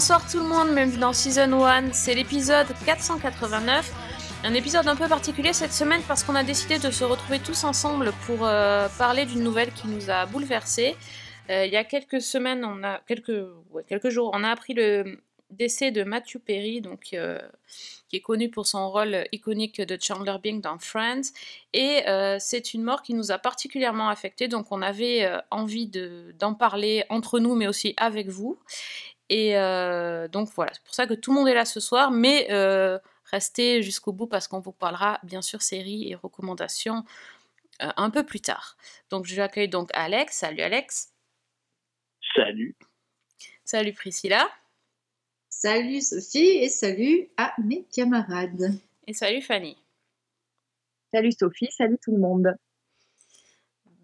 Bonsoir tout le monde, bienvenue dans Season 1, c'est l'épisode 489. Un épisode un peu particulier cette semaine parce qu'on a décidé de se retrouver tous ensemble pour euh, parler d'une nouvelle qui nous a bouleversés. Euh, il y a quelques semaines, on a quelques, quelques jours, on a appris le décès de Matthew Perry, donc, euh, qui est connu pour son rôle iconique de Chandler Bing dans Friends. Et c'est une mort qui nous a particulièrement affectés, donc on avait envie de- d'en parler entre nous, mais aussi avec vous. Et euh, donc voilà, c'est pour ça que tout le monde est là ce soir, mais euh, restez jusqu'au bout parce qu'on vous parlera bien sûr séries et recommandations euh, un peu plus tard. Donc j'accueille donc Alex. Salut Alex. Salut. Salut Priscilla. Salut Sophie et salut à mes camarades. Et salut Fanny. Salut Sophie, salut tout le monde.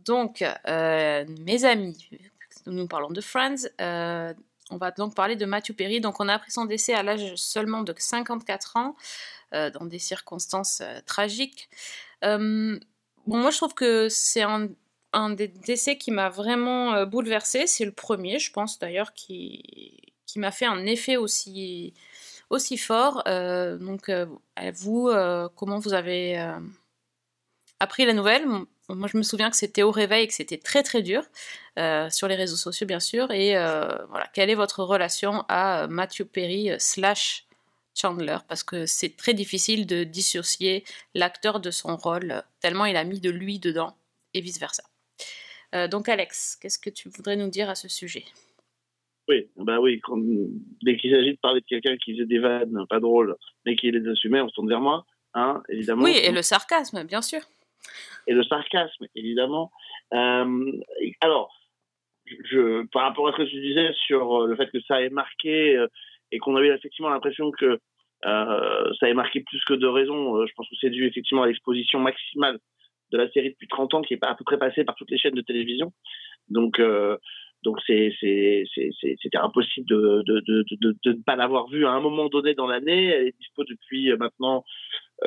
Donc, euh, mes amis, nous parlons de Friends. euh, on va donc parler de Matthew Perry. Donc, on a appris son décès à l'âge seulement de 54 ans, euh, dans des circonstances euh, tragiques. Euh, bon, moi, je trouve que c'est un, des décès qui m'a vraiment bouleversée. C'est le premier, je pense d'ailleurs, qui, m'a fait un effet aussi, aussi fort. Donc, vous, comment vous avez appris la nouvelle? Moi, je me souviens que c'était au réveil et que c'était très très dur, euh, sur les réseaux sociaux bien sûr. Et euh, voilà, quelle est votre relation à euh, Matthew Perry slash Chandler? Parce que c'est très difficile de dissocier l'acteur de son rôle, tellement il a mis de lui dedans, et vice-versa. Euh, donc Alex, qu'est-ce que tu voudrais nous dire à ce sujet? Oui, bah oui, quand- dès qu'il s'agit de parler de quelqu'un qui faisait des vannes pas drôles, mais qui les assumait, on se tourne vers moi, hein, évidemment. Oui, et le sarcasme, bien sûr. Et le sarcasme, évidemment. Euh, alors, je, par rapport à ce que tu disais sur euh, le fait que ça ait marqué euh, et qu'on avait effectivement l'impression que ça ait marqué plus que de raisons, je pense que c'est dû effectivement à l'exposition maximale de la série depuis 30 ans qui est à peu près passée par toutes les chaînes de télévision. Donc, donc c'est, c'était impossible de, de, de, de, ne pas l'avoir vue à un moment donné dans l'année. Elle est dispo depuis maintenant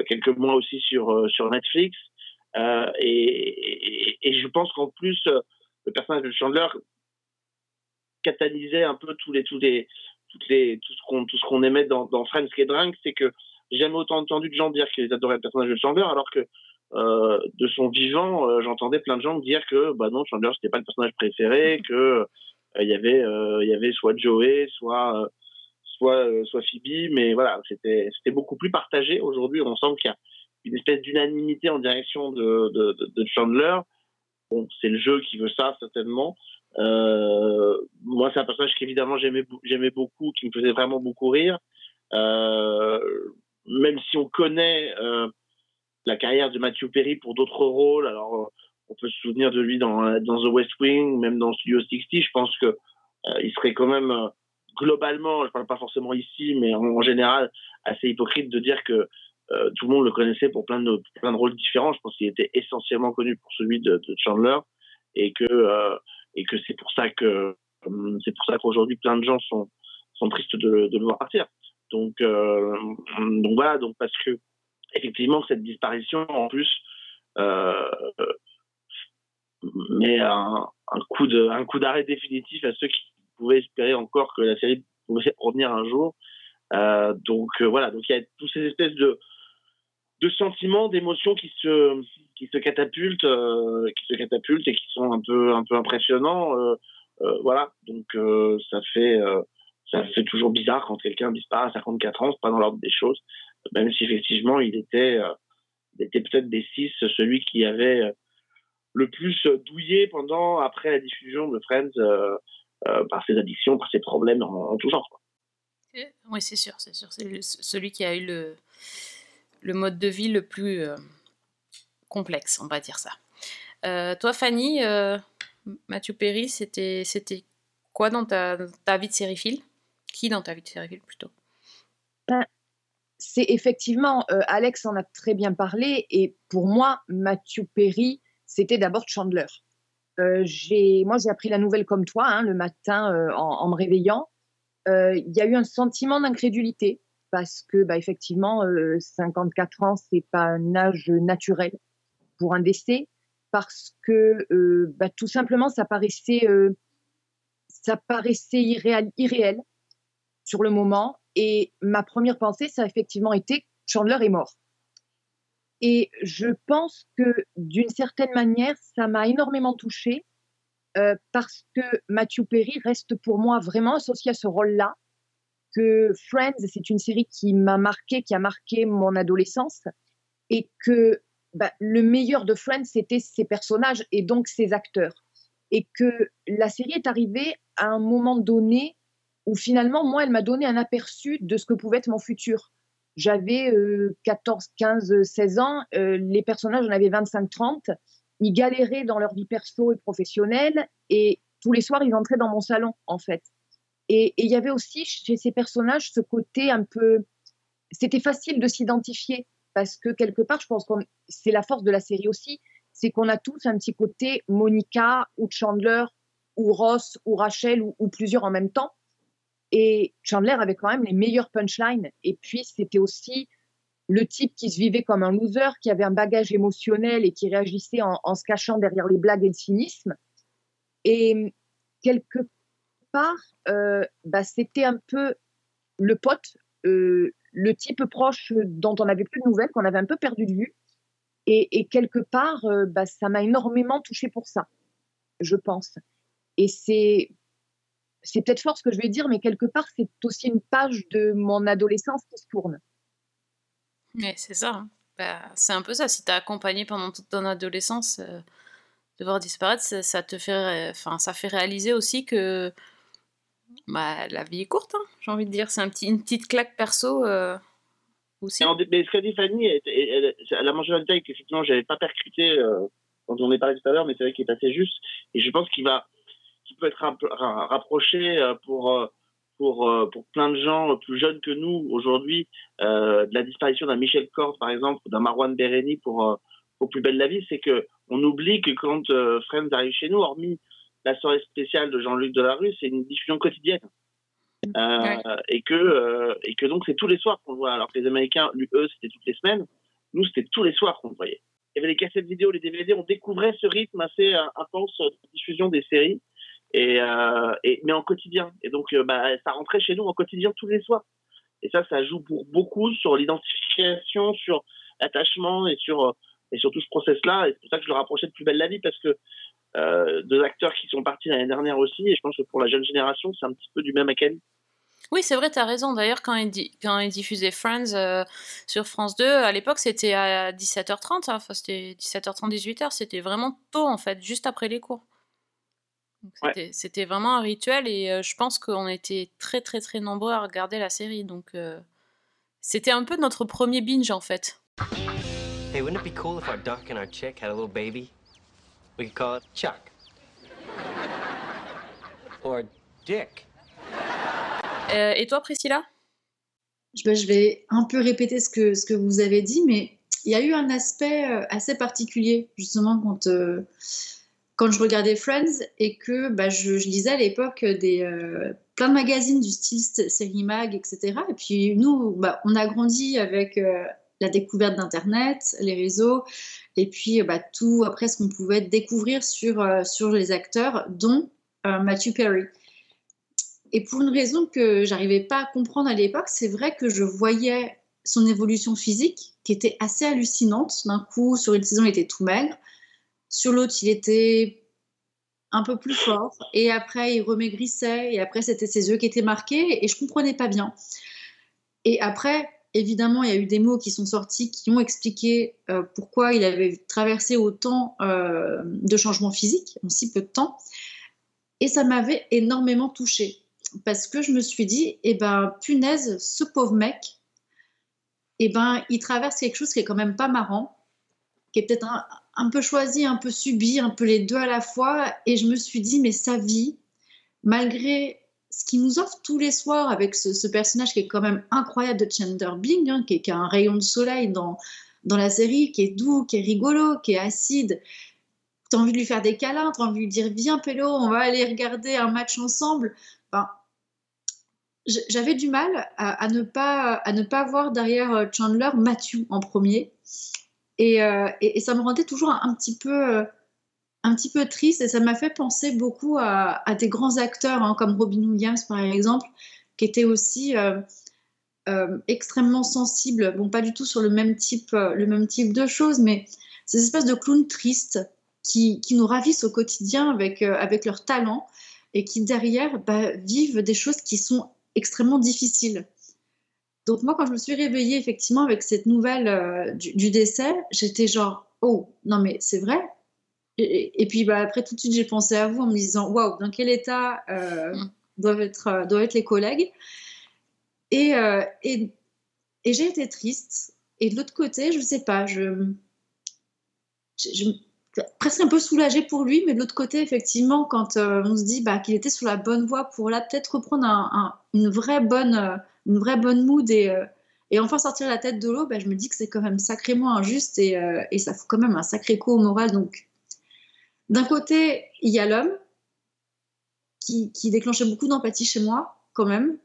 quelques mois aussi sur, sur Netflix. Euh, et, et, et je pense qu'en plus, euh, le personnage de Chandler catalysait un peu tous les, tous les, toutes les, tout ce qu'on, tout ce qu'on aimait dans, dans Friends. Ce qui est dingue, c'est que j'ai jamais autant entendu de gens dire qu'ils adoraient le personnage de Chandler, alors que euh, de son vivant, euh, j'entendais plein de gens dire que bah non, Chandler c'était pas le personnage préféré, que euh, il y avait, il y avait soit Joey, soit, soit, soit Phoebe, mais voilà, c'était, c'était beaucoup plus partagé. Aujourd'hui, on sent qu'il y a une espèce d'unanimité en direction de, Chandler. Bon, c'est le jeu qui veut ça, certainement. Euh, moi, c'est un personnage qu'évidemment j'aimais, beaucoup, qui me faisait vraiment beaucoup rire. Euh, même si on connaît euh, la carrière de Matthew Perry pour d'autres rôles, alors on peut se souvenir de lui dans, dans The West Wing, même dans Studio 60, je pense que il serait quand même globalement, je parle pas forcément ici, mais en général, assez hypocrite de dire que euh, tout le monde le connaissait pour plein de, rôles différents. Je pense qu'il était essentiellement connu pour celui de, Chandler et que, euh, que c'est pour ça que hum, c'est pour ça qu'aujourd'hui plein de gens sont, sont tristes de, le voir partir. Donc, euh, donc voilà, donc parce que effectivement cette disparition en plus euh, met un, coup de un coup d'arrêt définitif à ceux qui pouvaient espérer encore que la série pouvait revenir un jour. Euh, donc euh, voilà, donc il y a toutes ces espèces de de sentiments, d'émotions qui se qui se catapultent, euh, qui se catapultent et qui sont un peu un peu impressionnants. Euh, euh, voilà, donc ça fait ça fait toujours bizarre quand quelqu'un disparaît à 54 ans, c'est pas dans l'ordre des choses, même si effectivement il était il était peut-être des six celui qui avait le plus douillé pendant après la diffusion de Friends par ses addictions, par ses problèmes en, tout genre. Oui, c'est sûr, c'est sûr. C'est celui qui a eu le, le mode de vie le plus euh, complexe, on va dire ça. Euh, toi, Fanny, euh, Mathieu Perry, c'était quoi dans ta, ta vie de sériephile Qui dans ta vie de sériephile plutôt? C'est effectivement, Alex en a très bien parlé, et pour moi, Matthew Perry, c'était d'abord Chandler. Moi, j'ai appris la nouvelle comme toi, hein, le matin, en, me réveillant. Il y a eu un sentiment d'incrédulité. Parce que, bah, effectivement, 54 ans, c'est pas un âge naturel pour un décès, parce que, bah, tout simplement, ça paraissait, ça paraissait irréel, irréel sur le moment. Et ma première pensée, ça a effectivement été Chandler est mort. Et je pense que d'une certaine manière, ça m'a énormément touchée euh, parce que Matthew Perry reste pour moi vraiment associé à ce rôle-là. Que Friends, c'est une série qui m'a marqué, qui a marqué mon adolescence, et que bah, le meilleur de Friends, c'était ses personnages et donc ses acteurs. Et que la série est arrivée à un moment donné où finalement, moi, elle m'a donné un aperçu de ce que pouvait être mon futur. J'avais 14, 15, 16 ans, euh, les personnages en avaient 25, 30 ils galéraient dans leur vie perso et professionnelle et tous les soirs, ils entraient dans mon salon, en fait. Et il y avait aussi chez ces personnages ce côté un peu. C'était facile de s'identifier parce que quelque part, je pense que c'est la force de la série aussi, c'est qu'on a tous un petit côté Monica ou Chandler ou Ross ou Rachel ou, plusieurs en même temps. Et Chandler avait quand même les meilleurs punchlines. Et puis, c'était aussi le type qui se vivait comme un loser, qui avait un bagage émotionnel et qui réagissait en, se cachant derrière les blagues et le cynisme. Et quelque part, euh, bah, c'était un peu le pote, euh, le type proche dont on n'avait plus de nouvelles, qu'on avait un peu perdu de vue. Et, quelque part, euh, bah, ça m'a énormément touché pour ça, je pense. Et c'est c'est peut-être fort ce que je vais dire, mais quelque part, c'est aussi une page de mon adolescence qui se tourne. Mais c'est ça. Hein. Bah, c'est un peu ça. Si t'as accompagné pendant toute ton adolescence, de voir disparaître, ça, te fait, enfin, ça fait réaliser aussi que bah, la vie est courte. Hein, j'ai envie de dire, c'est un petit, une petite claque perso euh, aussi. mais ce qu'a dit Fanny, elle, a mentionné un détail qu'effectivement j'avais pas percuté euh, quand on est parlé tout à l'heure, mais c'est vrai qu'il est assez juste. Et je pense qu'il va, peut être rapproché pour pour, euh, pour plein de gens plus jeunes que nous aujourd'hui, euh, de la disparition d'un Michel Kors, par exemple, ou d'un Marwan Bereni pour, euh, pour Plus belle la vie, c'est que on oublie que quand Friends arrive chez nous, hormis la soirée spéciale de Jean-Luc Delarue, c'est une diffusion quotidienne. et que et que donc c'est tous les soirs qu'on le voit alors que les Américains eux c'était toutes les semaines nous c'était tous les soirs qu'on le voyait il y avait les cassettes vidéo les DVD on découvrait ce rythme assez intense de diffusion des séries et, euh, et, mais en quotidien. Et donc, euh, bah, ça rentrait chez nous en quotidien tous les soirs. Et ça, ça joue pour beaucoup sur l'identification, sur l'attachement et sur, euh, et sur tout ce process-là. Et c'est pour ça que je le rapprochais de Plus belle la vie, parce que euh, deux acteurs qui sont partis l'année dernière aussi, et je pense que pour la jeune génération, c'est un petit peu du même acabit. Oui, c'est vrai, tu as raison. D'ailleurs, quand ils, quand ils diffusaient Friends euh, sur France 2, à l'époque, c'était à 17h30, hein. enfin, c'était 17h30, 18h, c'était vraiment tôt, en fait, juste après les cours. C'était vraiment un rituel et euh, je pense qu'on était très très très nombreux à regarder la série. Donc euh, c'était un peu notre premier binge en fait. Hey, wouldn't it be cool if our duck and our chick had a little baby? We could call it Chuck. Or Dick. Euh, et toi Priscilla? Je vais un peu répéter ce que, ce que vous avez dit, mais il y a eu un aspect assez particulier justement quand quand je regardais Friends et que bah, je, lisais à l'époque des euh, plein de magazines du style série mag, etc. Et puis nous, bah, on a grandi avec euh, la découverte d'Internet, les réseaux, et puis bah, tout après ce qu'on pouvait découvrir sur, euh, sur les acteurs, dont Matthew Perry. Et pour une raison que j'arrivais pas à comprendre à l'époque, c'est vrai que je voyais son évolution physique qui était assez hallucinante. D'un coup, sur une saison, il était tout maigre. Sur l'autre, il était un peu plus fort. Et après, il remaigrissait. Et après, c'était ses yeux qui étaient marqués. Et je comprenais pas bien. Et après, évidemment, il y a eu des mots qui sont sortis qui ont expliqué euh, pourquoi il avait traversé autant euh, de changements physiques en si peu de temps. Et ça m'avait énormément touchée. Parce que je me suis dit, eh ben, punaise, ce pauvre mec, eh ben, il traverse quelque chose qui est quand même pas marrant, qui est peut-être un, un peu choisi, un peu subi, un peu les deux à la fois. Et je me suis dit, mais sa vie, malgré ce qu'il nous offre tous les soirs avec ce, personnage qui est quand même incroyable de Chandler Bing, hein, qui, est, un rayon de soleil dans, dans la série, qui est doux, qui est rigolo, qui est acide. Tu as envie de lui faire des câlins, tu as envie de lui dire Viens, Pélo, on va aller regarder un match ensemble. J'avais du mal à, ne pas, à ne pas voir derrière euh, Chandler Matthew en premier. Et, euh, et, ça me rendait toujours un, un petit peu, euh, un petit peu triste. Et ça m'a fait penser beaucoup à, des grands acteurs, hein, comme Robin Williams, par exemple, qui étaient aussi euh, euh, extrêmement sensibles. Bon, pas du tout sur le même type, euh, le même type de choses, mais ces espèces de clowns tristes qui, qui nous ravissent au quotidien avec, avec leur talent et qui derrière bah, vivent des choses qui sont extrêmement difficiles. Donc moi, quand je me suis réveillée effectivement avec cette nouvelle du, du décès, j'étais genre, oh, non mais c'est vrai. Et, puis bah, après, tout de suite, j'ai pensé à vous en me disant, waouh, dans quel état euh, Mm. doivent, être, euh, doivent être les collègues Et, euh, et, et j'ai été triste. Et de l'autre côté, je sais pas, je, je, je- presque un peu soulagée pour lui, mais de l'autre côté, effectivement, quand euh, on se dit bah, qu'il était sur la bonne voie pour là peut-être reprendre un- un- une vraie bonne, euh, une vraie bonne mood et, euh, et enfin sortir la tête de l'eau, bah, je me dis que c'est quand même sacrément injuste et, et ça fout quand même un sacré coup au moral. Donc, d'un côté, il y a l'homme qui, qui déclenchait beaucoup d'empathie chez moi, quand même.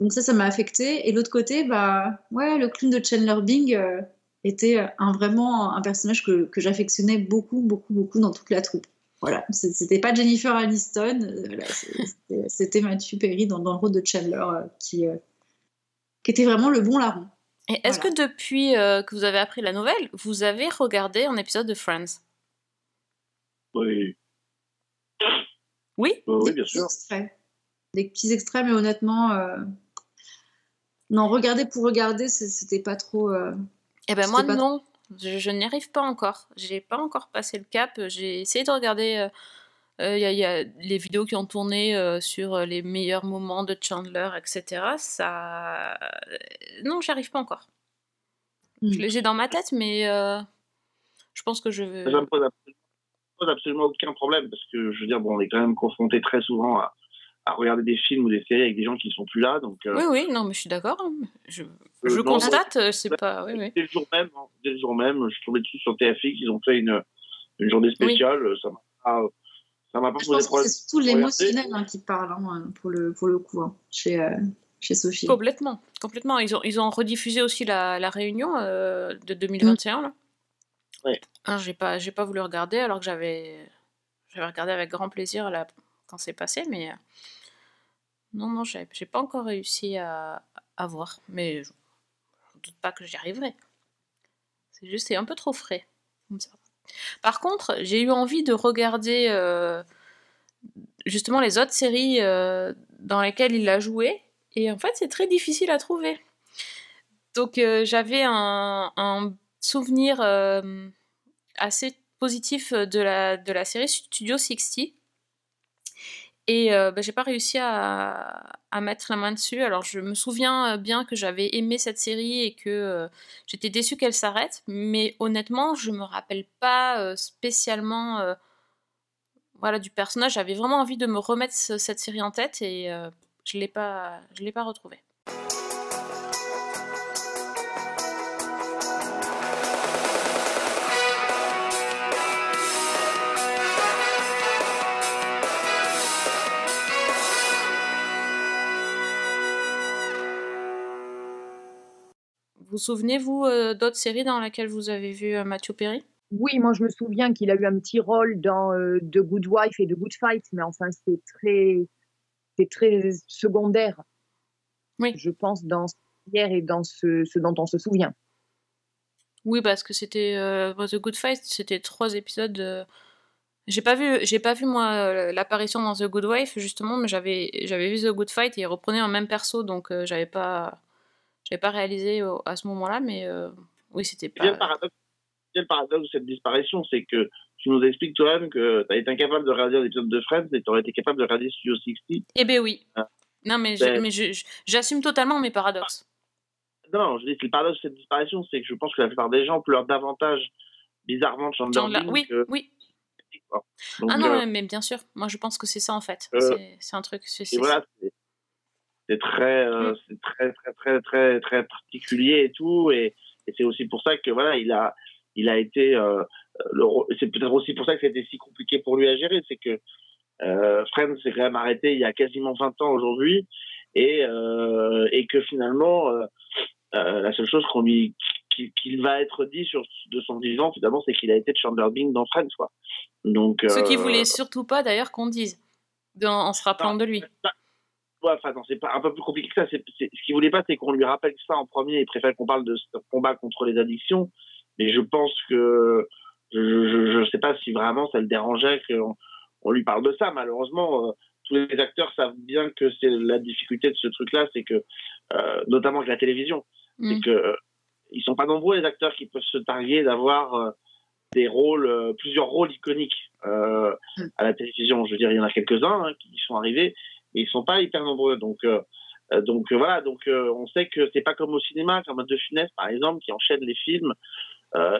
Donc ça, ça m'a affecté. Et de l'autre côté, bah, ouais, le clown de Chandler Bing euh, était un, vraiment un personnage que, que j'affectionnais beaucoup, beaucoup, beaucoup dans toute la troupe. Voilà, c'était pas Jennifer Aniston, euh, c'était- Matthew Perry dans, dans le rôle de Chandler euh, qui, qui était vraiment le bon larron. Et est-ce Voilà. que depuis que vous avez appris la nouvelle, vous avez regardé un épisode de Friends? Oui, Oui oui, bien petits sûr. extraits. Des petits extraits, mais honnêtement, euh, non, regarder pour regarder, c'était pas trop. euh, Eh ben moi non, je, je n'y arrive pas encore. J'ai pas encore passé le cap. J'ai essayé de regarder. euh, euh, Il y, a- il y a les vidéos qui ont tourné euh, sur les meilleurs moments de Chandler, etc. Ça, non, j'y arrive pas encore. hmm. Je les ai dans ma tête, mais euh, je pense que je Ça vais. me pose absolument, pose absolument aucun problème parce que je veux dire, bon, on est quand même confronté très souvent à, à regarder des films ou des séries avec des gens qui sont plus là. Donc, euh, Oui, oui, non, mais je suis d'accord. hein. Je, euh, je non, constate, euh, c'est pas. Oui, oui. Dès le jour même, hein, dès le jour même, je suis tombé dessus sur TFX, ils ont fait une, une journée spéciale. Ça m'a pas, ça m'a pas Je posé pense que problème. c'est surtout l'émotionnel hein, qui parle hein, pour, le, pour le coup, hein, chez, euh, chez Sophie. Complètement, complètement. Ils ont, ils ont rediffusé aussi la, la réunion euh, de 2021 là. Ouais. Hein, j'ai pas, voulu regarder alors que j'avais, regardé avec grand plaisir quand c'est passé, mais euh, non, non, j'ai, j'ai pas encore réussi à, voir, mais je, je doute pas que j'y arriverai. C'est juste, un peu trop frais. Par contre, j'ai eu envie de regarder euh, justement les autres séries euh, dans lesquelles il a joué, et en fait, c'est très difficile à trouver. Donc, j'avais un souvenir euh, assez positif de la, de la série Studio 60. Et euh, bah, j'ai pas réussi à, mettre la main dessus. Alors, je me souviens euh, bien que j'avais aimé cette série et que euh, j'étais déçue qu'elle s'arrête. Mais honnêtement, je me rappelle pas euh, spécialement euh, voilà, du personnage. J'avais vraiment envie de me remettre ce- cette série en tête et euh, je l'ai pas, je l'ai pas retrouvée. Vous souvenez-vous euh, d'autres séries dans lesquelles vous avez vu euh, Matthew Perry? Oui, moi je me souviens qu'il a eu un petit rôle dans euh, The Good Wife et The Good Fight, mais enfin c'est très, c'est très secondaire. Oui. Je pense dans ce hier et dans ce, ce dont on se souvient. Oui, parce que c'était euh, The Good Fight, c'était trois épisodes. euh, J'ai pas vu, j'ai pas vu moi l'apparition dans The Good Wife justement, mais j'avais, j'avais vu The Good Fight et il reprenait un même perso, donc j'avais pas, j'avais pas réalisé à ce moment-là, mais euh, oui, c'était C'est bien le pas. paradoxe, bien le paradoxe de cette disparition, c'est que tu nous expliques toi-même que tu as été incapable de regarder un épisode de Friends et tu aurais été capable de regarder Studio 60. Eh ben oui. Ah. Non, mais, je- Ben- je- je- j'assume totalement mes paradoxes. Non, non, je dis que le paradoxe de cette disparition, c'est que je pense que la plupart des gens pleurent davantage, bizarrement, de Chandler Chandler- Bing oui, que- oui. Donc, Ah non, euh, mais bien sûr. Moi, je pense que c'est ça en fait. Euh, C'est- un truc. c'est- Et voilà, c'est- c'est très, euh, Mm. c'est très, très, très, très, très particulier et tout. Et, et c'est aussi pour ça que voilà, il a, il a été. euh, le c'est peut-être aussi pour ça que c'était si compliqué pour lui à gérer, c'est que euh, Friends s'est quand même arrêté il y a quasiment 20 ans aujourd'hui. et, euh, et que finalement, la seule chose qu'on lui qu'il va être dit sur de son vivant, finalement, c'est qu'il a été Chandler Bing dans Friends, quoi. Donc, Ce qu'il voulait surtout pas d'ailleurs qu'on dise, dans- en se rappelant de lui. Ouais, enfin, non, c'est pas un peu plus compliqué que ça. C'est, c'est- ce qu'il voulait pas, c'est qu'on lui rappelle ça en premier. Il préfère qu'on parle de ce combat contre les addictions. Mais je pense que je, je, je sais pas si vraiment ça le dérangeait qu'on on lui parle de ça. Malheureusement, euh, tous les acteurs savent bien que c'est la difficulté de ce truc-là, c'est que, euh, notamment avec la télévision, Mm. c'est que euh, ils sont pas nombreux les acteurs qui peuvent se targuer d'avoir des rôles, plusieurs rôles iconiques Mm. à la télévision. Je veux dire, il y en a quelques-uns hein, qui sont arrivés, mais ils sont pas hyper nombreux. Donc, euh, euh, euh, voilà. Donc, on sait que c'est pas comme au cinéma, comme De Funès par exemple, qui enchaîne les films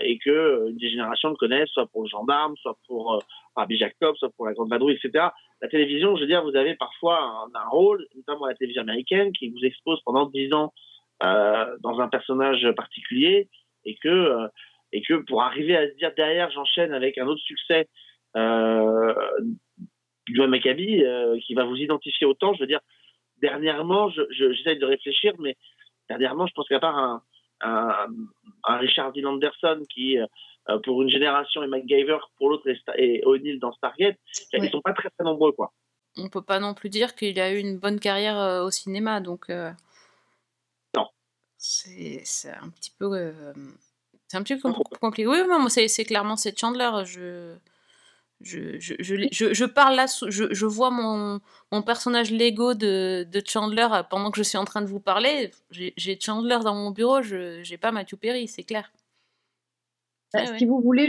et que euh, des générations le connaissent, soit pour le gendarme, soit pour euh, Rabbi Jacob, soit pour la Grande Vadrouille, etc. La télévision, je veux dire, vous avez parfois un, rôle, notamment la télévision américaine, qui vous expose pendant dix ans dans un personnage particulier et que et pour arriver à se dire derrière j'enchaîne avec un autre succès du Maccabi euh, qui va vous identifier autant je veux dire dernièrement je- je- j'essaye de réfléchir mais dernièrement je pense qu'à part un, un, un Richard Dean Anderson qui euh, pour une génération est MacGyver pour l'autre et O'Neill dans Stargate Ouais. ils sont pas très très nombreux quoi On peut pas non plus dire qu'il a eu une bonne carrière euh, au cinéma, donc. euh, Non. C'est un petit peu. euh, c'est un petit peu com- compliqué. Oui, moi, c'est c'est clairement c'est Chandler. Je. Je, je, je, je, parle là, je, je vois mon, mon personnage Lego de, de Chandler euh, pendant que je suis en train de vous parler. J'ai Chandler dans mon bureau, je j'ai pas Matthew Perry, c'est clair. Bah, ouais. Si vous voulez,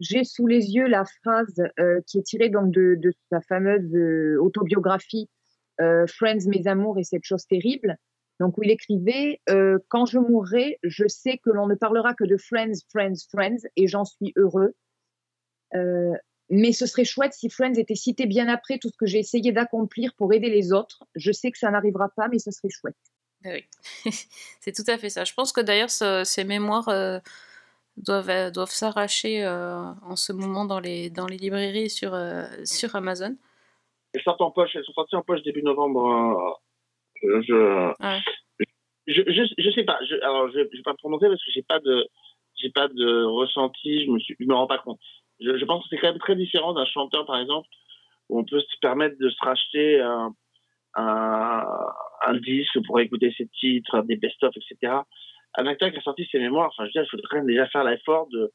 j'ai- sous les yeux la phrase euh, qui est tirée donc de, de sa fameuse euh, autobiographie euh, Friends, mes amours et cette chose terrible. Donc où il écrivait quand je mourrai, je sais que l'on ne parlera que de Friends, Friends, Friends et j'en suis heureux. Mais ce serait chouette si Friends était cité bien après tout ce que j'ai essayé d'accomplir pour aider les autres. Je sais que ça n'arrivera pas, mais ce serait chouette. Ben oui, c'est tout à fait ça. Je pense que d'ailleurs, ce- ces mémoires euh, doivent, euh, doivent s'arracher euh, en ce moment dans les, dans les librairies sur, euh, sur Amazon. elles sortent en poche elles sont sorties en poche début novembre euh, je Ouais. je, je, je sais pas. Je, alors, je, je vais pas me prononcer parce que j'ai pas de, j'ai pas de ressenti. Je me suis, je me rends pas compte. Je, pense que c'est quand même très différent d'un chanteur, par exemple, où on peut se permettre de se racheter un, disque pour écouter ses titres, des best-of, etc. Un acteur qui a sorti ses mémoires, enfin, je veux dire, il faudrait déjà faire l'effort de,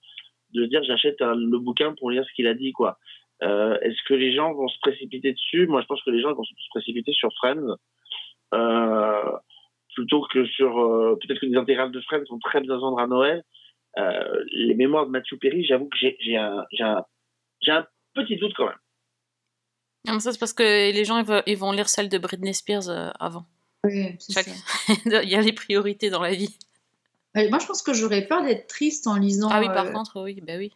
de dire j'achète le bouquin pour lire ce qu'il a dit, quoi. Euh, Est-ce que les gens vont se précipiter dessus? Moi, je pense que les gens vont se précipiter sur Friends. Euh, plutôt que sur euh, peut-être que les intégrales de Friends sont très bien à Noël. Euh, les mémoires de Matthew Perry, j'avoue que j'ai un, j'ai un, j'ai un petit doute quand même. Non, mais ça, c'est parce que les gens ils vont, ils vont lire celle de Britney Spears euh, avant. Oui, c'est Chaque- ça. Il y a les priorités dans la vie. Ouais, Moi, je pense que j'aurais peur d'être triste en lisant ah oui, par euh, contre, oui, bah oui.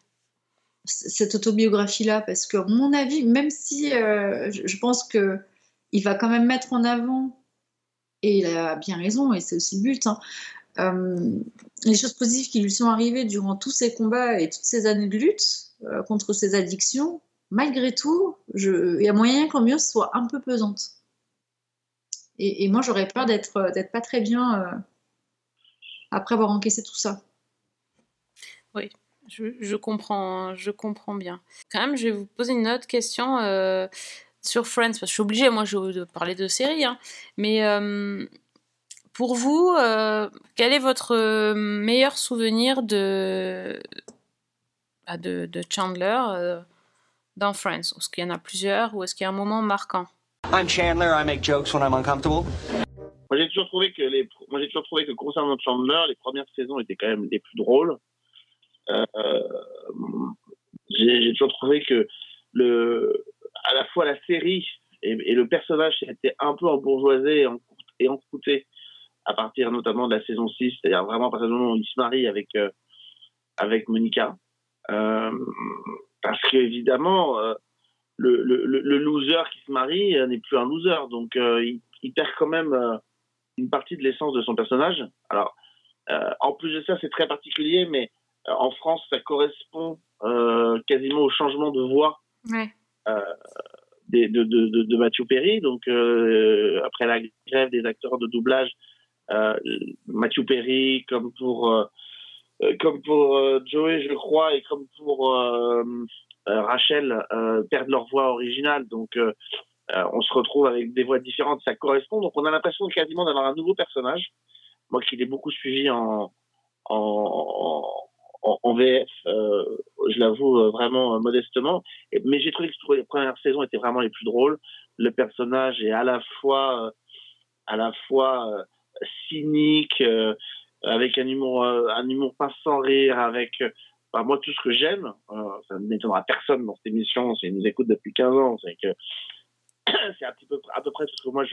cette autobiographie-là, parce que, à mon avis, même si euh, je, je pense que il va quand même mettre en avant, et il a bien raison, et c'est aussi le but, hein, euh, les choses positives qui lui sont arrivées durant tous ces combats et toutes ces années de lutte euh, contre ses addictions, malgré tout, il y a moyen qu'Ambiance soit un peu pesante. Et, moi, j'aurais peur d'être euh, pas très bien euh, après avoir encaissé tout ça. Je, je comprends, je comprends bien. Quand même, je vais vous poser une autre question euh, sur Friends, parce que je suis obligée, moi, je, de parler de série. hein. Mais euh, pour vous, euh, quel est votre euh, meilleur souvenir de, ah, de, de Chandler euh, dans Friends? Est-ce qu'il y en a plusieurs ou est-ce qu'il y a un moment marquant? I'm Chandler. I make jokes when I'm uncomfortable. Moi, j'ai toujours trouvé que les, moi, j'ai toujours trouvé que concernant Chandler, les premières saisons étaient quand même les plus drôles. Euh, j'ai, j'ai toujours trouvé que le, à la fois la série et, et le personnage était un peu embourgeoisé et, en, et encrouté à partir notamment de la saison 6, c'est-à-dire vraiment à partir du moment où il se marie avec, euh, avec Monica. Euh, parce qu'évidemment, euh, le, le, le- loser qui se marie euh, n'est plus un loser, donc euh, il, il perd quand même euh, une partie de l'essence de son personnage. Alors, euh, en plus de ça, c'est très particulier, mais euh, en France, ça correspond euh, quasiment au changement de voix Ouais. de, de, de, de Matthew Perry. Donc, euh, après la grève des acteurs de doublage, euh, Matthew Perry, comme pour, euh, euh, comme pour Joey, je crois, et comme pour Rachel, perdent leur voix originale. Donc, on se retrouve avec des voix différentes. Ça correspond. Donc, on a l'impression quasiment d'avoir un nouveau personnage. Moi qui l'ai beaucoup suivi en, en, VF, je l'avoue vraiment modestement. Mais j'ai trouvé que les premières saisons étaient vraiment les plus drôles. Le personnage est à la fois, à la fois cynique, euh, avec un humour, euh, un humour pas sans rire, avec euh, moi tout ce que j'aime. ça ne m'étonnera personne dans cette émission. C'est nous écoute depuis 15 ans. C'est que c'est petit peu à peu près tout ce que moi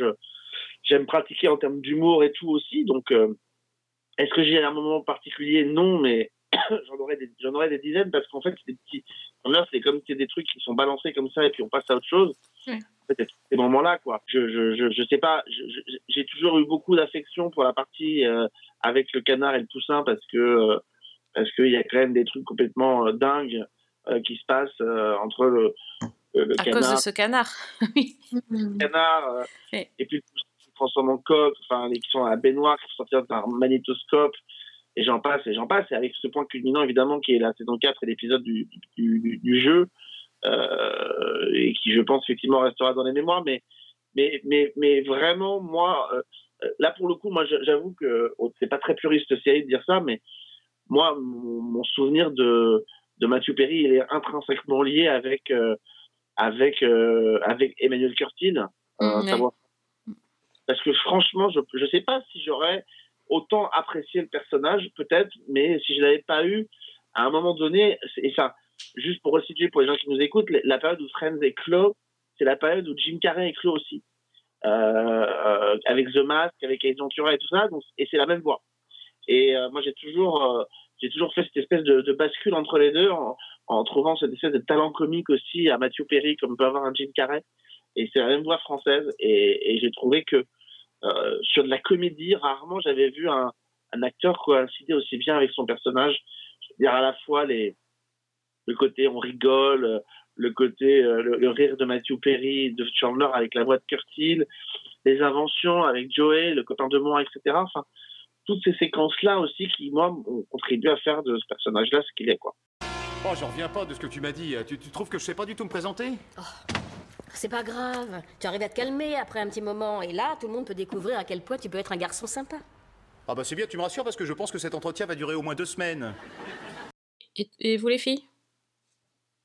j'aime pratiquer en termes d'humour et tout aussi. Donc est-ce que j'ai un moment particulier? Non, mais j'en aurais des des dizaines parce qu'en fait c'est des petits là c'est comme des trucs qui sont balancés comme ça et puis on passe à autre chose Ouais. peut-être ces moments là quoi je je je, je sais pas j'ai toujours eu beaucoup d'affection pour la partie euh, avec le canard et le poussin parce que euh, parce qu'il y a quand même des trucs complètement euh, dingues euh, qui se passent entre le, le, le À canard cause de ce canard. oui. canard Ouais. et puis le poussin qui se transforme en coq enfin les qui sont à la baignoire qui sont sortis d'un magnétoscope et j'en passe et j'en passe et avec ce point culminant évidemment qui est la saison 4 et l'épisode du, du, du, du jeu et qui je pense effectivement restera dans les mémoires mais mais mais mais vraiment moi euh, euh, là pour le coup moi j'avoue que oh, c'est pas très puriste série de dire ça mais moi mon, mon souvenir de de Matthew Perry il est intrinsèquement lié avec euh, avec euh, avec Emmanuel Curtil euh, Mm, savoir- parce que franchement je je sais pas si j'aurais autant apprécié le personnage peut-être mais si je l'avais pas eu à un moment donné et ça juste pour resituer pour les gens qui nous écoutent la- période où Friends clos c'est la période où Jim Carrey clos aussi. Euh, euh, avec The Mask avec Ace Ventura et tout ça et c'est la même voix. Et euh, moi j'ai toujours toujours fait cette espèce de, bascule entre les deux en, trouvant cette espèce de talent comique aussi à Matthew Perry comme peut avoir un Jim Carrey. Et c'est la même voix française et, j'ai trouvé que sur de la comédie rarement j'avais vu un, un acteur coïncider aussi bien avec son personnage. Je veux dire à la fois les le côté on rigole euh, le côté euh, le, le rire de Matthew Perry de Chandler avec la voix de Curtil les inventions avec Joey le copain de moi etc enfin toutes ces séquences là aussi qui moi ont contribué à faire de ce personnage là ce qu'il est quoi Oh, j'en reviens pas de ce que tu m'as dit. Tu, tu trouves que je sais pas du tout me présenter? C'est pas grave. Tu arrives à te calmer après un petit moment. Et là, tout le monde peut découvrir à quel point tu peux être un garçon sympa. Ah bah c'est bien, tu me rassures parce que je pense que cet entretien va durer au moins deux semaines. Et, et vous les filles?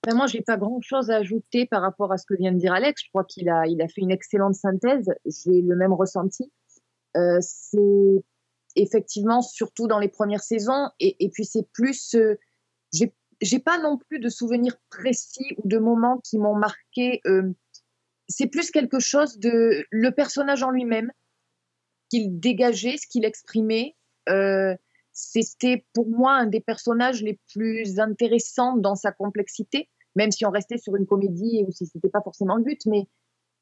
Ben, moi, j'ai pas grand-chose à ajouter par rapport à ce que vient de dire Alex. Je crois qu'il a, il a fait une excellente synthèse. J'ai le même ressenti. Euh, c'est effectivement surtout dans les premières saisons, et, puis c'est plus. euh, j'ai, j'ai pas non plus de souvenirs précis ou de moments qui m'ont marqué. euh, c'est plus quelque chose de le personnage en lui-même qu'il dégageait, ce qu'il exprimait. Euh, c'était pour moi un des personnages les plus intéressants dans sa complexité, même si on restait sur une comédie ou si c'était pas forcément le but. Mais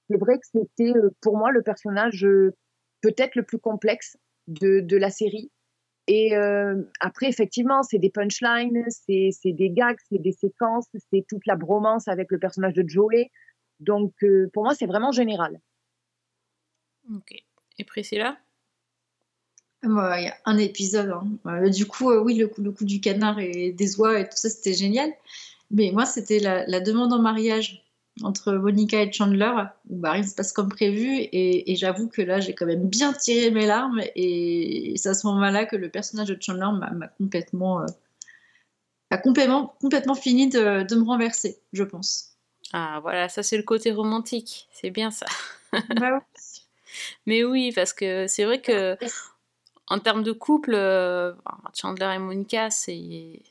c'est vrai que c'était euh, pour moi le personnage euh, peut-être le plus complexe de, de la série. Et euh, après, effectivement, c'est des punchlines, c'est c'est des gags, c'est des séquences, c'est toute la bromance avec le personnage de Joey. Donc, euh, pour moi, c'est vraiment général. Ok. Et Priscilla? Moi, Il y a un épisode. hein. Euh, du coup, euh, oui, le coup, le coup du canard et des oies et tout ça, c'était génial. Mais moi, c'était la, la demande en mariage entre Monica et Chandler, où bah, rien se passe comme prévu. Et, et j'avoue que là, j'ai quand même bien tiré mes larmes. Et c'est à ce moment-là que le personnage de Chandler m'a complètement, euh, a complètement, complètement fini de, de me renverser, je pense. Ah voilà, ça c'est le côté romantique. C'est bien ça. Bah ouais. Mais oui, parce que c'est vrai que en termes de couple, euh, Chandler et Monica, c'est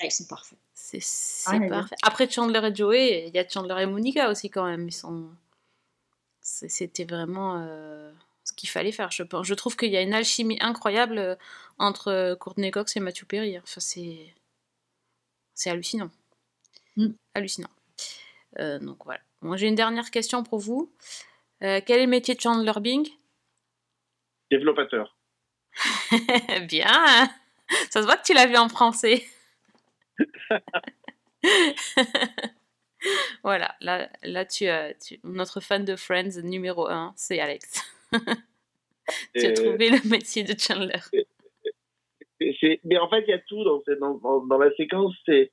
Ah, Ils sont parfaits. C'est Ah, parfait. Après Chandler et Joey, il y a Chandler et Monica aussi quand même. Ils sont, c'était vraiment euh, ce qu'il fallait faire. Je pense. Je trouve qu'il y a une alchimie incroyable euh, entre Courtney Cox et Matthew Perry. Enfin, c'est c'est hallucinant, Mm. hallucinant. Euh, donc voilà. Moi, j'ai une dernière question pour vous. Euh, quel est le métier de Chandler Bing? Développateur Bien. Ça se voit que tu l'as vu en français. Voilà, là, là tu as tu- notre fan de Friends numéro 1, c'est Alex. tu as trouvé le métier de Chandler. Mais en fait, il y a tout dans, dans, dans, la séquence. Il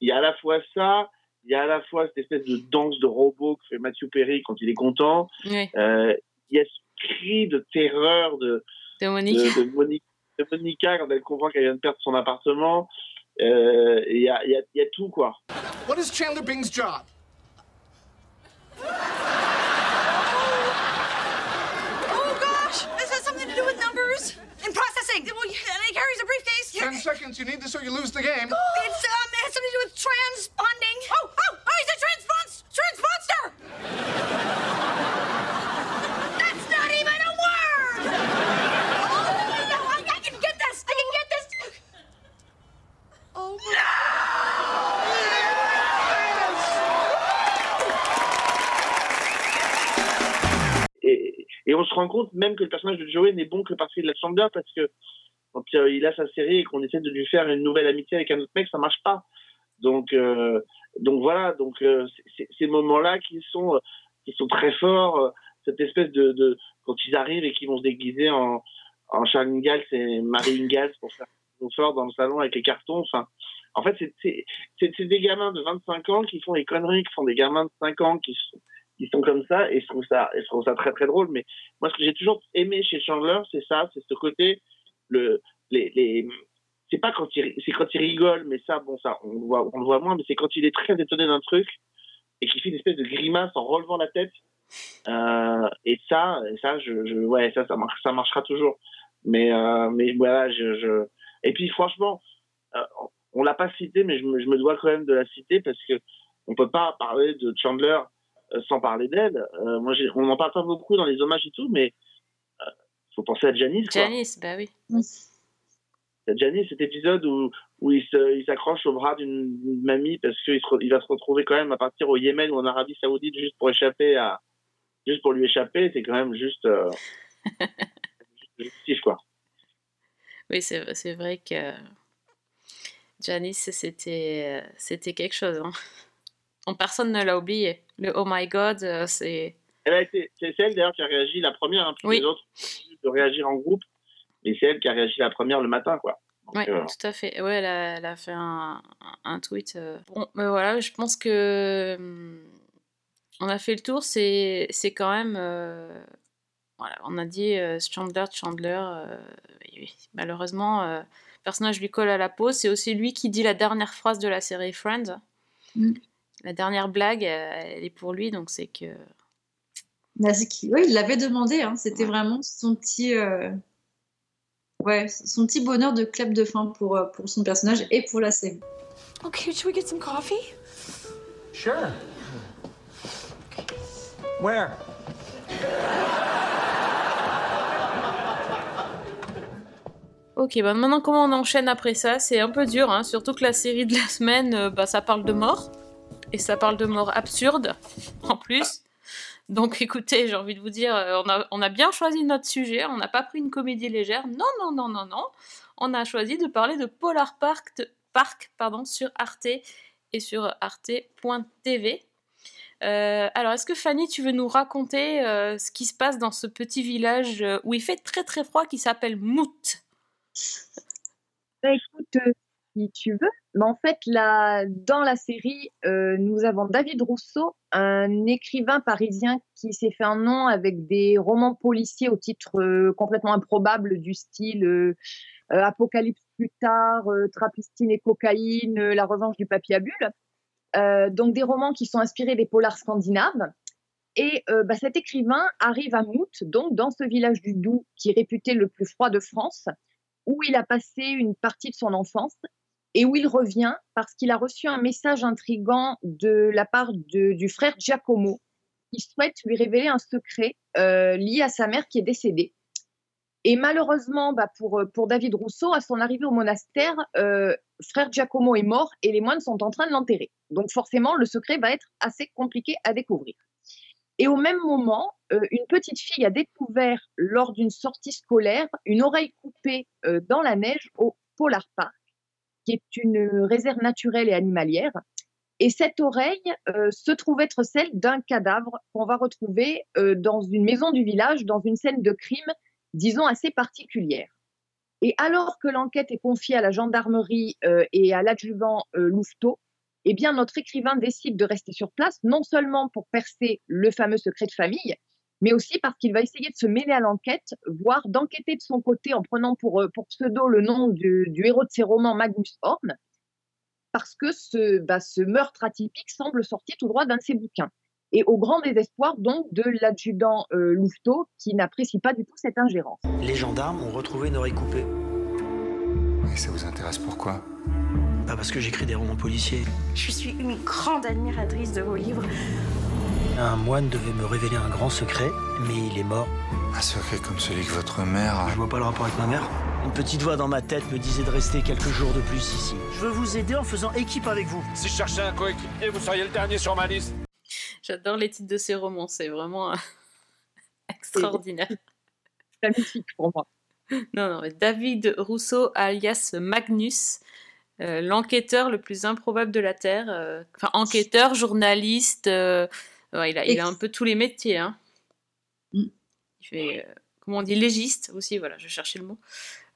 y a à la fois ça, il y a à la fois cette espèce de danse de robot que fait Matthew Perry quand il est content. Oui, Euh, il y a ce cri de terreur de, de de, Monique. de de Monica quand elle comprend qu'elle vient de perdre son appartement. Euh, Il y, a, il y, a, il y a tout quoi. What is Chandler Bing's job? Oh gosh, this has something to do with numbers and processing. Well, and he carries a briefcase. Ten seconds. You need this or you lose the game. It's um, it has something to do with transponding. Oh, oh, oh, he's a transpons transponster. On se rend compte même que le personnage de Joey n'est bon que parce qu'il a Chandler parce que quand il a sa série et qu'on essaie de lui faire une nouvelle amitié avec un autre mec, ça marche pas. Donc, euh, donc voilà, donc euh, ces moments-là qui sont, euh, qui sont très forts, cette espèce de, quand ils arrivent et qu'ils vont se déguiser en, en Charles Ingalls et Marie Ingalls pour faire forts dans le salon avec les cartons. Enfin, en fait, c'est des gamins de 25 ans qui font des conneries, qui font des gamins de 5 ans qui sont, qui sont comme ça, et je trouve ça, je trouve ça très très drôle. Mais moi, ce que j'ai toujours aimé chez Chandler, c'est ça, c'est ce côté, le, les, les, c'est pas quand il, c'est quand il rigole, mais ça, bon, ça, on le voit, on le voit moins, mais c'est quand il est très étonné d'un truc et qu'il fait une espèce de grimace en relevant la tête. Euh, et ça, ça, je, je, ouais, ça, ça, marche, ça marchera toujours. Mais, euh, mais voilà, je, je, et puis franchement, euh, on l'a pas cité, mais je me, je me dois quand même de la citer parce que on peut pas parler de Chandler sans parler d'elle. Euh, moi, on n'en parle pas beaucoup dans les hommages et tout, mais euh, faut penser à Janice. quoi. Janice, bah oui. C'est Janice, cet épisode où, où il se- il s'accroche au bras d'une mamie parce qu'il il va se retrouver quand même à partir au Yémen ou en Arabie Saoudite juste pour échapper à, juste pour lui échapper, c'est quand même juste, euh, justif, quoi. Oui, c'est vrai- c'est vrai que Janice, c'était euh, c'était quelque chose. hein. Personne ne l'a oublié. Le Oh my God, euh, c'est. Elle a été, c'est c'est elle d'ailleurs qui a réagi la première, hein, puis Oui. les autres de réagir en groupe, mais c'est elle qui a réagi la première le matin, quoi. Donc, Oui, euh, tout à fait. Ouais, elle a, elle a fait un, un tweet. euh. Bon, mais voilà, je pense que hum, on a fait le tour. C'est c'est quand même. euh, Voilà, on a dit euh, Chandler, Chandler. euh, oui. Malheureusement, euh, le personnage lui colle à la peau. C'est aussi lui qui dit la dernière phrase de la série Friends. Mm. La dernière blague, euh, elle est pour lui, donc c'est que. Oui, il l'avait demandé. hein. C'était vraiment son petit, euh, ouais, son petit bonheur de clap de fin pour, euh, pour son personnage et pour la série. Okay, should we get some coffee? Sure. Where? Ok, bah maintenant comment on enchaîne après ça? C'est un peu dur, hein, surtout que la série de la semaine, bah, ça parle de mort. Et ça parle de mort absurde, en plus. Donc écoutez, j'ai envie de vous dire, euh, on a, bien choisi notre sujet, on n'a pas pris une comédie légère. Non, non, non, non, non. On a choisi de parler de Polar Park, Park pardon, sur Arte et sur arte.tv. Euh, alors, est-ce que Fanny, tu veux nous raconter euh, ce qui se passe dans ce petit village où il fait très très froid qui s'appelle Mout Bah, écoute, si tu veux, en fait, dans la série, euh, nous avons David Rousseau, un écrivain parisien qui s'est fait un nom avec des romans policiers au titre euh, complètement improbable du style euh, Apocalypse plus tard, Trapistine et cocaïne, La revanche du papier à bulles. Donc des romans qui sont inspirés des polars scandinaves. Et bah, cet écrivain arrive à Mout, donc dans ce village du Doubs qui est réputé le plus froid de France, où il a passé une partie de son enfance et où il revient parce qu'il a reçu un message intrigant de la part du frère Giacomo qui souhaite lui révéler un secret euh, lié à sa mère qui est décédée. Et malheureusement, bah, pour, David Rousseau, à son arrivée au monastère, euh, frère Giacomo est mort et les moines sont en train de l'enterrer. Donc forcément, le secret va être assez compliqué à découvrir. Et au même moment, euh, une petite fille a découvert lors d'une sortie scolaire une oreille coupée dans la neige au Polar Park, qui est une réserve naturelle et animalière. Et cette oreille euh, se trouve être celle d'un cadavre qu'on va retrouver euh, dans une maison du village, dans une scène de crime, disons, assez particulière. Et alors que l'enquête est confiée à la gendarmerie euh, et à l'adjuvant euh, Louveteau, eh bien, notre écrivain décide de rester sur place, non seulement pour percer le fameux secret de famille, mais aussi parce qu'il va essayer de se mêler à l'enquête, voire d'enquêter de son côté en prenant pour, euh, pour pseudo le nom du, du héros de ses romans, Magnus Horn, parce que ce, bah, ce meurtre atypique semble sortir tout droit d'un de ses bouquins. Et au grand désespoir donc de l'adjudant euh, Louveteau, qui n'apprécie pas du tout cette ingérence. Les gendarmes ont retrouvé une oreille coupée. Et ça vous intéresse pourquoi? Pas parce que j'écris des romans policiers. Je suis une grande admiratrice de vos livres. Un moine devait me révéler un grand secret, mais il est mort. Un secret comme celui que votre mère. Je vois pas le rapport avec ma mère. Une petite voix dans ma tête me disait de rester quelques jours de plus ici. Je veux vous aider en faisant équipe avec vous. Si je cherchais un coéquipier, vous seriez le dernier sur ma liste. J'adore les titres de ces romans, c'est vraiment euh, extraordinaire. C'est magnifique pour moi. Non, non, mais David Rousseau, alias Magnus, euh, l'enquêteur le plus improbable de la Terre. euh, Enfin, enquêteur, journaliste, euh, ouais, il, a, il a un peu tous les métiers. Hein. Mm. Il fait, euh, comment on dit, légiste aussi, voilà, je cherchais le mot.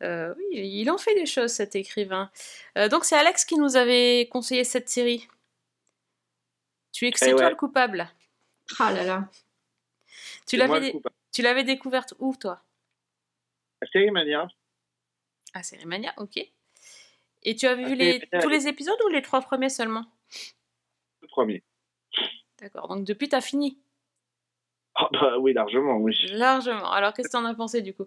Euh, oui, il en fait des choses, cet écrivain. Euh, donc, c'est Alex qui nous avait conseillé cette série. Tu es que c'est Eh toi ouais. le coupable. Ah là là. Tu C'est l'avais tu l'avais découverte où, toi? La série Mania, Ah, Série Mania, ok. Et tu as vu les, tous les épisodes ou les trois premiers seulement? Le premier. D'accord, donc depuis, t'as fini Ah bah oui, largement, oui. Largement. Alors, qu'est-ce que t'en as pensé du coup?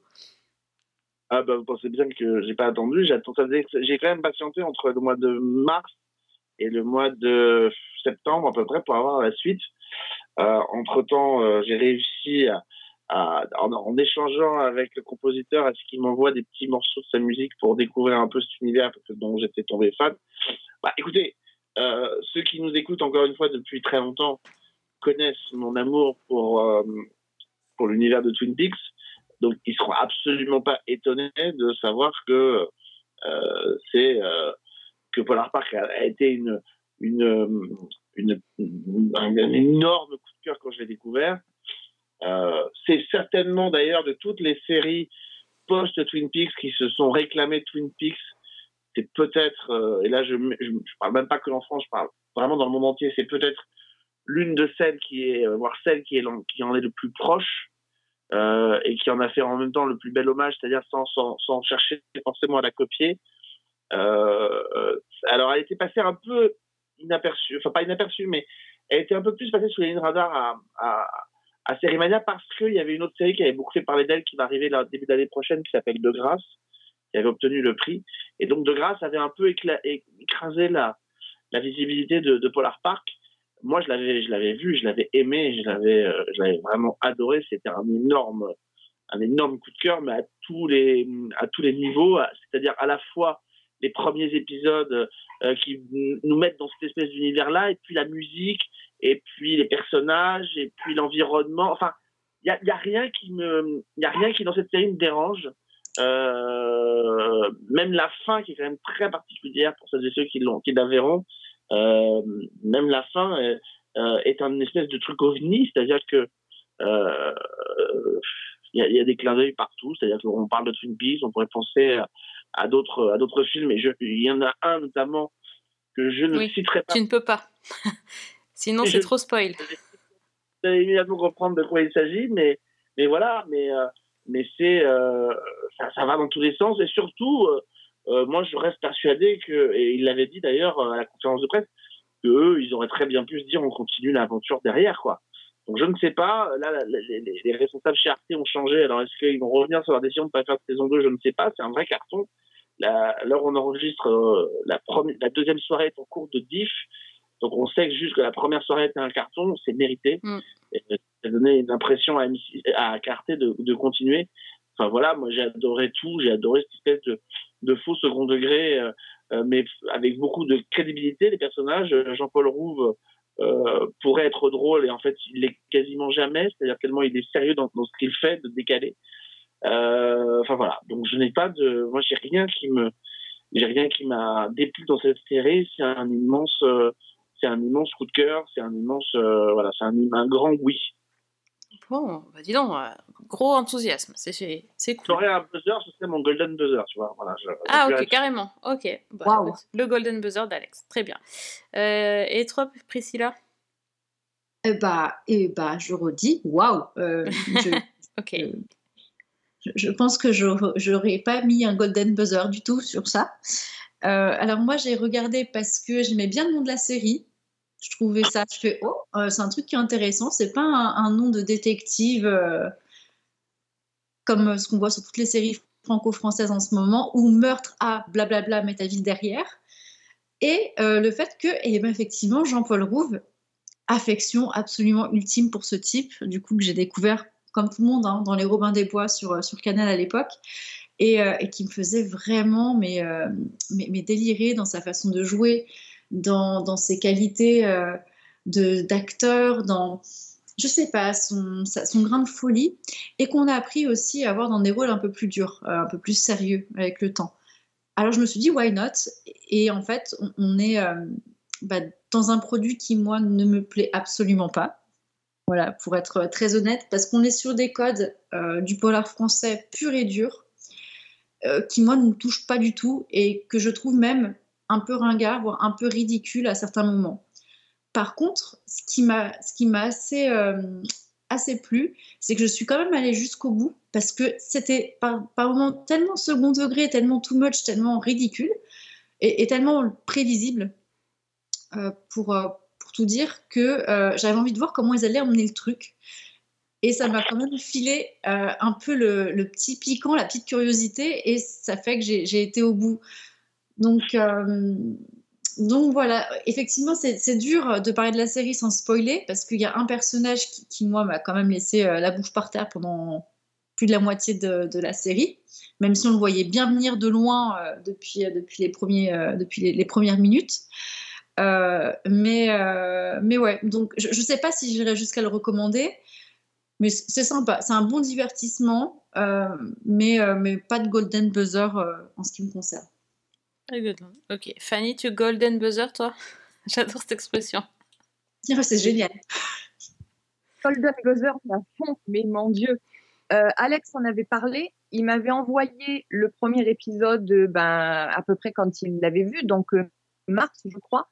Ah bah vous pensez bien que j'ai pas attendu. J'ai quand même patienté entre le mois de mars et le mois de septembre à peu près pour avoir la suite. entre temps, j'ai réussi à, à- en, en échangeant avec le compositeur à ce qu'il m'envoie des petits morceaux de sa musique pour découvrir un peu cet univers dont j'étais tombé fan. Bah écoutez, euh, ceux qui nous écoutent encore une fois depuis très longtemps connaissent mon amour pour euh, pour l'univers de Twin Peaks. Donc, ils seront absolument pas étonnés de savoir que euh, c'est euh, que Polar Park a, été une une, une, un, énorme coup de cœur quand je l'ai découvert. C'est certainement d'ailleurs de toutes les séries post Twin Peaks qui se sont réclamées Twin Peaks. C'est peut-être euh, et là je, je je parle même pas que en France, je parle vraiment dans le monde entier. C'est peut-être l'une de celles qui est euh, voire celle qui est qui en est le plus proche euh, et qui en a fait en même temps le plus bel hommage, c'est-à-dire sans, sans, sans chercher forcément à la copier. Euh, euh, alors, elle était passée un peu inaperçue, enfin pas inaperçue, mais elle était un peu plus passée sous les lignes radar à, à, à parce qu'il y avait une autre série qui avait beaucoup fait parler d'elle qui va arriver là, début d'année prochaine qui s'appelle De Grâce, qui avait obtenu le prix. Et donc, De Grâce avait un peu écrasé la, visibilité de, Polar Park. Moi je l'avais je l'avais vu je l'avais aimé je l'avais euh, je l'avais vraiment adoré. C'était un énorme un énorme coup de cœur mais à tous les à tous les niveaux c'est-à-dire à la fois les premiers épisodes euh, qui nous mettent dans cette espèce d'univers là et puis la musique et puis les personnages et puis l'environnement. Enfin il y a, rien qui me y a rien qui dans cette série me dérange euh, même la fin qui est quand même très particulière pour celles et ceux qui l'ont qui euh, même la fin euh, euh, est un espèce de truc ovni, c'est-à-dire que euh, il y, a, y, a des clins d'œil partout, c'est-à-dire qu'on parle de Twin Peaks, on pourrait penser à, à d'autres à d'autres films, et il y en a un notamment que je ne oui, citerai pas. Tu ne peux pas, sinon c'est trop spoil. Vous allez immédiatement comprendre de quoi il s'agit, mais mais voilà, mais mais c'est euh, ça, ça, va dans tous les sens, et surtout euh, moi, je reste persuadé que, et il l'avait dit d'ailleurs à la conférence de presse, que eux, ils auraient très bien pu se dire on continue l'aventure derrière, quoi. Donc je ne sais pas. Là, les, les, les responsables chez Arte ont changé. Alors est-ce qu'ils vont revenir sur leur décision de ne pas faire de saison 2 Je ne sais pas. C'est un vrai carton. Là, là on enregistre euh, la, première, la deuxième soirée est en cours de diff. Donc on sait que juste que la première soirée était un carton, c'est mérité. Mm. Et, ça donnait une impression à, à Arte de, continuer. Enfin voilà, moi j'ai adoré tout. J'ai adoré cette espèce de faux second degré, euh, euh, mais avec beaucoup de crédibilité. Les personnages, Jean-Paul Rouve euh, pourrait être drôle et en fait il l'est quasiment jamais, c'est-à-dire tellement il est sérieux dans, ce qu'il fait, de décaler. Enfin voilà, donc je n'ai pas de, moi j'ai rien qui me, j'ai rien qui m'a déplu dans cette série. C'est un immense, c'est un immense coup de cœur, c'est un immense, euh, voilà, c'est un, un grand oui. Bon, bah dis donc, euh, gros enthousiasme, c'est cool. J'aurais un buzzer, ce serait mon golden buzzer, tu vois. Voilà, je- Ah je- ok, carrément, ok. Bah, écoute, Le golden buzzer d'Alex, très bien. Euh, et toi, Priscilla? Eh bah, eh bah, je redis, waouh. euh, je, Ok. je, je pense que j'aurais j'aurais pas mis un golden buzzer du tout sur ça. Euh, alors moi, j'ai regardé parce que j'aimais bien le nom de la série. Je trouvais ça, je fais oh, euh, c'est un truc qui est intéressant. C'est pas un, nom de détective euh, comme ce qu'on voit sur toutes les séries franco-françaises en ce moment, où meurtre à blablabla, met ta ville derrière. Et euh, le fait que, eh ben, effectivement, Jean-Paul Rouve, affection absolument ultime pour ce type, du coup, que j'ai découvert comme tout le monde hein, dans les Robins des Bois sur, euh, sur Canal à l'époque, et, euh, et qui me faisait vraiment euh, mais, mais délirer dans sa façon de jouer, dans, ses qualités euh, d'acteur, dans, je sais pas, son, son grain de folie, et qu'on a appris aussi à avoir dans des rôles un peu plus durs, euh, un peu plus sérieux avec le temps. Alors je me suis dit, why not? Et en fait, on, est euh, bah, dans un produit qui, moi, ne me plaît absolument pas. Voilà, pour être très honnête, parce qu'on est sur des codes du polar français pur et dur, qui, moi, ne me touchent pas du tout et que je trouve même un peu ringard, voire un peu ridicule à certains moments. Par contre, ce qui m'a euh, assez plu, c'est que je suis quand même allée jusqu'au bout parce que c'était par, moments tellement second degré, tellement too much, tellement ridicule et, tellement prévisible euh, pour, euh, pour tout dire que j'avais envie de voir comment ils allaient emmener le truc. Et ça m'a quand même filé un peu le, petit piquant, la petite curiosité, et ça fait que j'ai été au bout. Donc, euh, donc voilà, effectivement, c'est dur de parler de la série sans spoiler, parce qu'il y a un personnage qui, moi, m'a quand même laissé euh, la bouche par terre pendant plus de la moitié de, la série, même si on le voyait bien venir de loin euh, depuis, les, premières minutes. Mais, ouais, donc je ne sais pas si j'irai jusqu'à le recommander, mais c'est sympa, c'est un bon divertissement, mais, pas de golden buzzer en ce qui me concerne. Ok. Fanny, tu golden buzzer, toi? J'adore cette expression. C'est génial. Golden Buzzer à fond, mais mon Dieu. Euh, Alex en avait parlé, il m'avait envoyé le premier épisode euh, ben, à peu près quand il l'avait vu, donc euh, mars, je crois,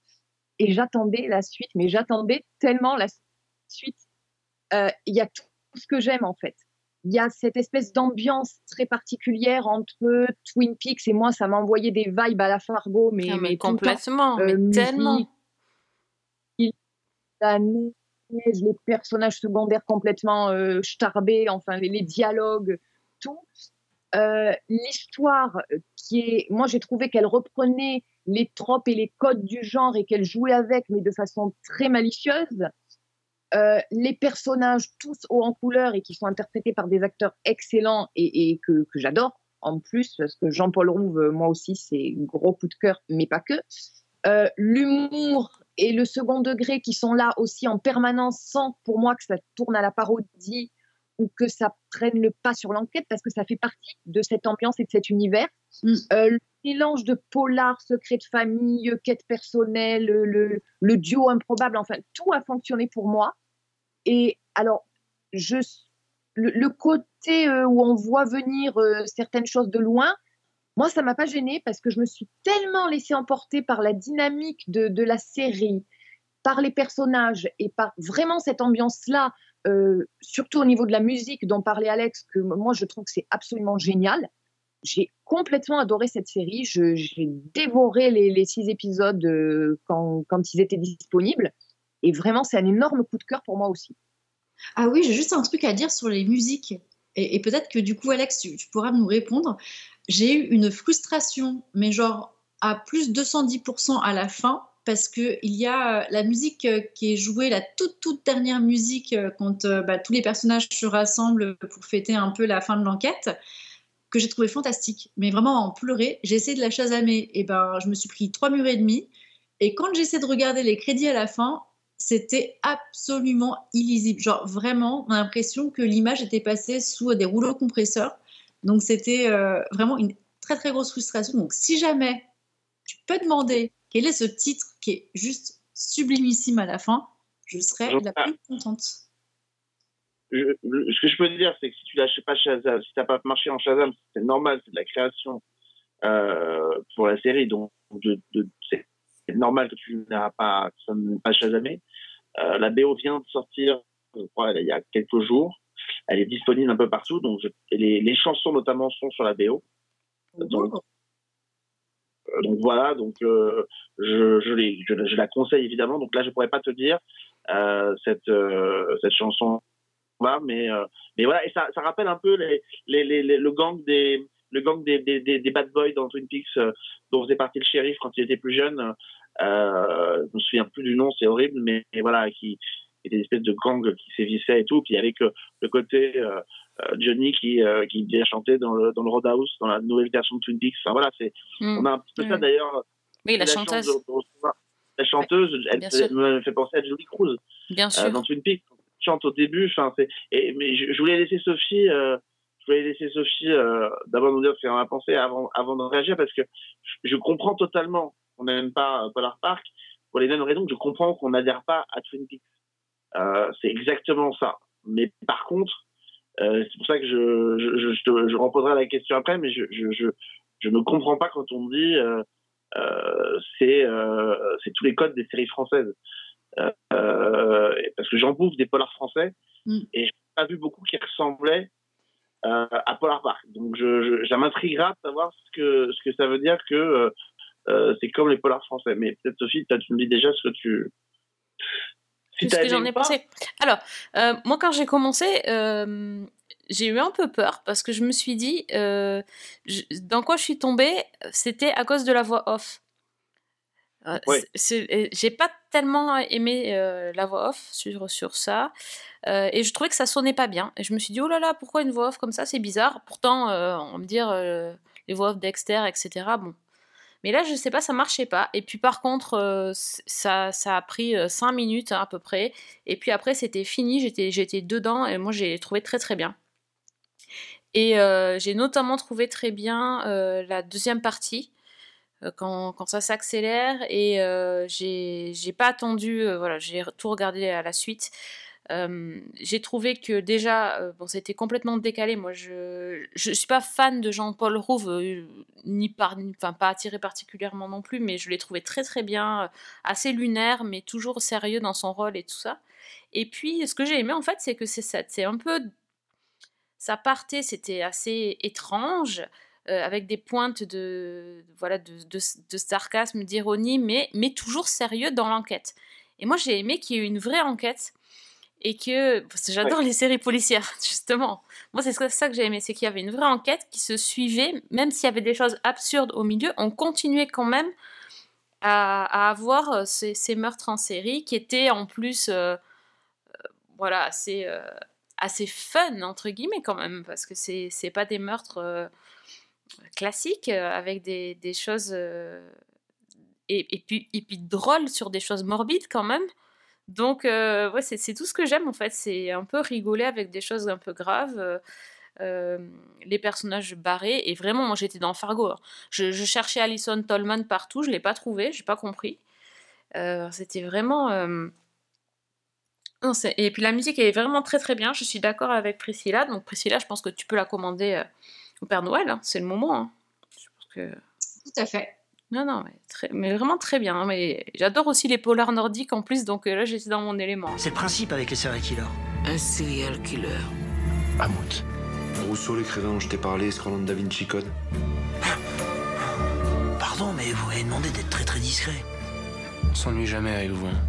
et j'attendais la suite, mais j'attendais tellement la suite. Il y a tout ce que j'aime en fait. Il y a cette espèce d'ambiance très particulière entre Twin Peaks et moi, ça m'a envoyé des vibes à la Fargo, mais, Ah, mais mais tout le temps. complètement, Euh, mais musique, tellement. la neige, les personnages secondaires complètement euh, starbés, enfin les, les dialogues, tout. Euh, L'histoire qui est, moi j'ai trouvé qu'elle reprenait les tropes et les codes du genre et qu'elle jouait avec, mais de façon très malicieuse. Euh, les personnages tous hauts en couleur et qui sont interprétés par des acteurs excellents et, et que, que j'adore en plus parce que Jean-Paul Rouve, euh, moi aussi c'est gros coup de cœur, mais pas que. Euh, L'humour et le second degré qui sont là aussi en permanence sans pour moi que ça tourne à la parodie ou que ça prenne le pas sur l'enquête parce que ça fait partie de cette ambiance et de cet univers. Mm. Euh, le mélange de polar, secret de famille, quête personnelle, le, le, le duo improbable, enfin tout a fonctionné pour moi. Et alors, je, le, côté euh, où on voit venir euh, certaines choses de loin, moi, ça m'a pas gêné parce que je me suis tellement laissée emporter par la dynamique de, la série, par les personnages et par vraiment cette ambiance-là, euh, surtout au niveau de la musique dont parlait Alex, que moi je trouve que c'est absolument génial. J'ai complètement adoré cette série. J'ai dévoré les, six épisodes quand ils étaient disponibles. Et vraiment, c'est un énorme coup de cœur pour moi aussi. Ah oui, j'ai juste un truc à dire sur les musiques. Et, peut-être que du coup, Alex, tu, pourras nous répondre. J'ai eu une frustration, mais genre à plus 210% à la fin, parce qu'il y a euh, la musique euh, qui est jouée, la toute, toute dernière musique, euh, quand bah, tous les personnages se rassemblent pour fêter un peu la fin de l'enquête, que j'ai trouvé fantastique. Mais vraiment en pleurer. J'ai essayé de la chasamer, et ben je me suis pris trois murs et demi. Et quand j'essaie de regarder les crédits à la fin, c'était absolument illisible. Genre vraiment, on a l'impression que l'image était passée sous des rouleaux compresseurs. Donc c'était euh, vraiment une très très grosse frustration. Donc si jamais tu peux demander quel est ce titre qui est juste sublimissime à la fin, je serais la plus contente. Je- ce que je peux te dire, c'est que si tu lâches pas Shazam, si t'as pas marché en Shazam, c'est normal, c'est de la création euh, pour la série, donc de, de- c'est normal que tu n'auras pas, ça pas Shazamé. Euh, la BO vient de sortir, je crois, il y a quelques jours. Elle est disponible un peu partout, donc je- les, les chansons notamment sont sur la BO. Donc, euh, donc voilà, donc euh, je, je, les- je, je la conseille évidemment. Donc là, je pourrais pas te dire cette cette chanson là, mais mais voilà, et ça, ça rappelle un peu les, les, le gang des le gang des, des, des, des bad boys dans Twin Peaks dont faisait partie le shérif quand il était plus jeune. Euh, je me souviens plus du nom, c'est horrible, mais mais voilà, qui était une espèce de gang qui sévissait et tout, puis avec le côté euh, euh, Johnny qui euh, qui vient chanter dans le dans le Roadhouse dans la nouvelle version de Twin Peaks. Enfin voilà, c'est Mm. on a un petit peu ça d'ailleurs. Oui, la chanteuse. de- de recevoir- La chanteuse, elle, me fait penser à Julie Cruz Bien euh, sûr. dans Twin Peaks. Elle chante au début, enfin c'est. Et mais je, je voulais laisser Sophie, euh, je voulais laisser Sophie d'abord nous dire ce qu'elle en a pensé avant avant de réagir parce que je, je comprends totalement qu'on n'aime pas euh, Polar Park pour les mêmes raisons que je comprends qu'on n'adhère pas à Twin Peaks. Euh, c'est exactement ça. Mais par contre, euh, c'est pour ça que je, je, je, je, te- je reposerai la question après, mais je, je, je, je ne comprends pas quand on dit euh, c'est c'est tous les codes des séries françaises. Parce que j'en bouffe des polars français Mm. et j'ai pas vu beaucoup qui ressemblaient à Polar Park. Donc je, je, ça m'intriguera de savoir ce que, ce que ça veut dire que euh, c'est comme les polars français. Mais peut-être Sophie, tu me dis déjà ce que tu. Si ce que j'en ai pensé. Alors, euh, moi, quand j'ai commencé, euh, j'ai eu un peu peur parce que je me suis dit, je- dans quoi je suis tombée, c'était à cause de la voix off. Ouais. J'ai pas tellement aimé la voix off sur, sur ça. Et je trouvais que ça sonnait pas bien. Et je me suis dit, oh là là, pourquoi une voix off comme ça? C'est bizarre. Pourtant, on me dire, les voix off Dexter, etc. Bon. Mais là, je sais pas, ça marchait pas. Et puis par contre, euh, ça, ça a pris 5 minutes hein, à peu près. Et puis après, c'était fini, j'étais, dedans et moi, j'ai trouvé très très bien. Et euh, j'ai notamment trouvé très bien euh, la deuxième partie, euh, quand, ça s'accélère. Et euh, j'ai j'ai pas attendu, euh, voilà, j'ai tout regardé à la suite. J'ai trouvé que déjà, euh, bon, c'était complètement décalé. Moi, je je suis pas fan de Jean-Paul Rouve, euh, ni par, ni- pas attiré particulièrement non plus, mais je l'ai trouvé très très bien, euh, assez lunaire, mais toujours sérieux dans son rôle et tout ça. Et puis, ce que j'ai aimé en fait, c'est que c'est ça, c'est un peu, ça partait, c'était assez étrange. avec des pointes de voilà de, de, de sarcasme, d'ironie, mais, mais toujours sérieux dans l'enquête. Et moi, j'ai aimé qu'il y ait une vraie enquête et que j'adore Ouais. les séries policières justement. Moi c'est ça que j'ai aimé, c'est qu'il y avait une vraie enquête qui se suivait, même s'il y avait des choses absurdes au milieu, on continuait quand même à, à avoir euh, ces, ces meurtres en série qui étaient en plus euh, euh, voilà assez euh, assez fun entre guillemets quand même parce que c'est c'est pas des meurtres euh, classiques avec des, des choses et, et puis et puis drôles sur des choses morbides quand même. Donc, euh, ouais, c'est tout ce que j'aime en fait. C'est un peu rigoler avec des choses un peu graves. euh, euh, les personnages barrés. Et vraiment, moi j'étais dans Fargo. hein. Je, cherchais Alison Tolman partout, je l'ai pas trouvé, j'ai pas compris. C'était vraiment. non, et puis la musique est vraiment très très bien. Je suis d'accord avec Priscilla. Donc, Priscilla, je pense que tu peux la commander au Père Noël. hein. C'est le moment. hein. Tout à fait. Non, non, mais, très- mais vraiment très bien. hein. Mais j'adore aussi les polars nordiques en plus, donc euh, là j'étais dans mon élément. C'est le principe avec les serial killers. Un serial killer. Hamout. Rousseau, l'écrivain dont je t'ai parlé, scrollant de Da Vinci Code. Pardon, mais vous m'avez demandé d'être très très discret. On s'ennuie jamais avec vous. hein.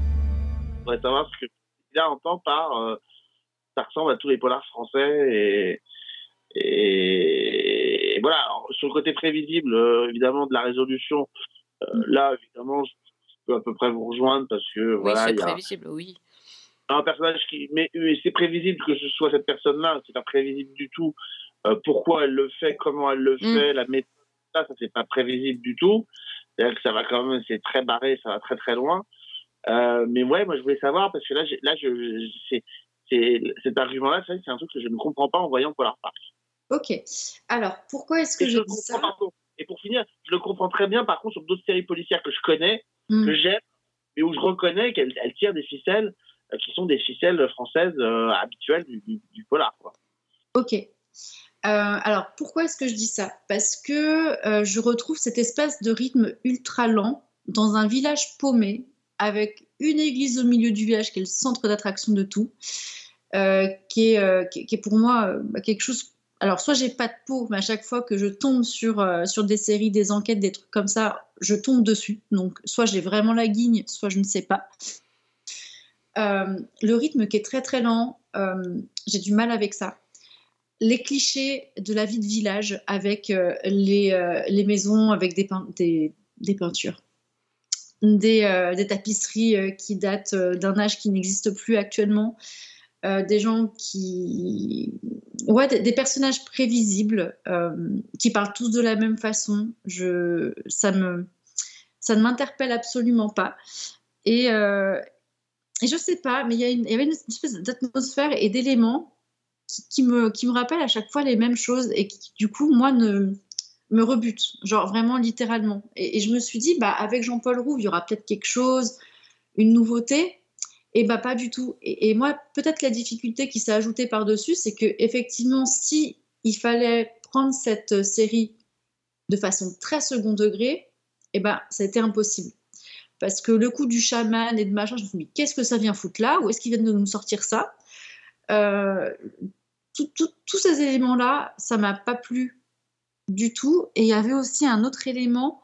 Je voudrais savoir ce que Priscilla entend par euh, ça ressemble à tous les polars français et, et voilà. Alors, sur le côté prévisible, euh, évidemment, de la résolution, euh, là, évidemment, je peux à peu près vous rejoindre parce que Oui, voilà, c'est a prévisible, oui. un personnage qui. Mais c'est prévisible que ce soit cette personne-là, c'est pas prévisible du tout. Euh, pourquoi elle le fait, comment elle le Mm. fait, la méthode, ça, ça c'est pas prévisible du tout. C'est-à-dire que ça va quand même, c'est très barré, ça va très très loin. Euh, mais ouais, moi je voulais savoir parce que là, là, je, je- c'est, c'est, cet argument-là, c'est un truc que je ne comprends pas en voyant Polar Park. Ok. Alors, pourquoi est-ce que Et je je dis ça contre. Et pour finir, je le comprends très bien par contre sur d'autres séries policières que je connais, Mm. que j'aime, mais où je reconnais qu'elle elle tire des ficelles euh, qui sont des ficelles françaises euh, habituelles du, du, du polar. Quoi. Ok. Euh, alors, pourquoi est-ce que je dis ça? Parce que je retrouve cette espèce de rythme ultra lent dans un village paumé, avec une église au milieu du village qui est le centre d'attraction de tout, qui, est, qui, qui est pour moi bah, quelque chose. Alors, soit j'ai pas de peau, mais à chaque fois que je tombe sur, euh, sur des séries, des enquêtes, des trucs comme ça, je tombe dessus. Donc, soit j'ai vraiment la guigne, soit je ne sais pas. Euh, le rythme qui est très très lent, euh, j'ai du mal avec ça. Les clichés de la vie de village avec les, maisons avec des, pein- des, des peintures, des, des tapisseries qui datent d'un âge qui n'existe plus actuellement, euh, des gens qui. Ouais, des, personnages prévisibles euh, qui parlent tous de la même façon. Je, ça, me, ça ne m'interpelle absolument pas. Et, euh, et je sais pas, mais il y, y avait une espèce d'atmosphère et d'éléments qui, me, qui me rappellent à chaque fois les mêmes choses et qui, du coup, moi, ne, me rebutent, genre vraiment littéralement. Et, et je me suis dit, bah, avec Jean-Paul Rouve, il y aura peut-être quelque chose, une nouveauté. Et bah, pas du tout. Et, moi, peut-être la difficulté qui s'est ajoutée par-dessus, c'est que effectivement, si il fallait prendre cette série de façon très second degré, et ben, ça a été impossible. Parce que le coup du chaman et de machin, je me suis dit, mais qu'est-ce que ça vient foutre là? Où est-ce qu'ils viennent de nous sortir ça? Euh, Tous ces éléments-là, ça m'a pas plu du tout. Et il y avait aussi un autre élément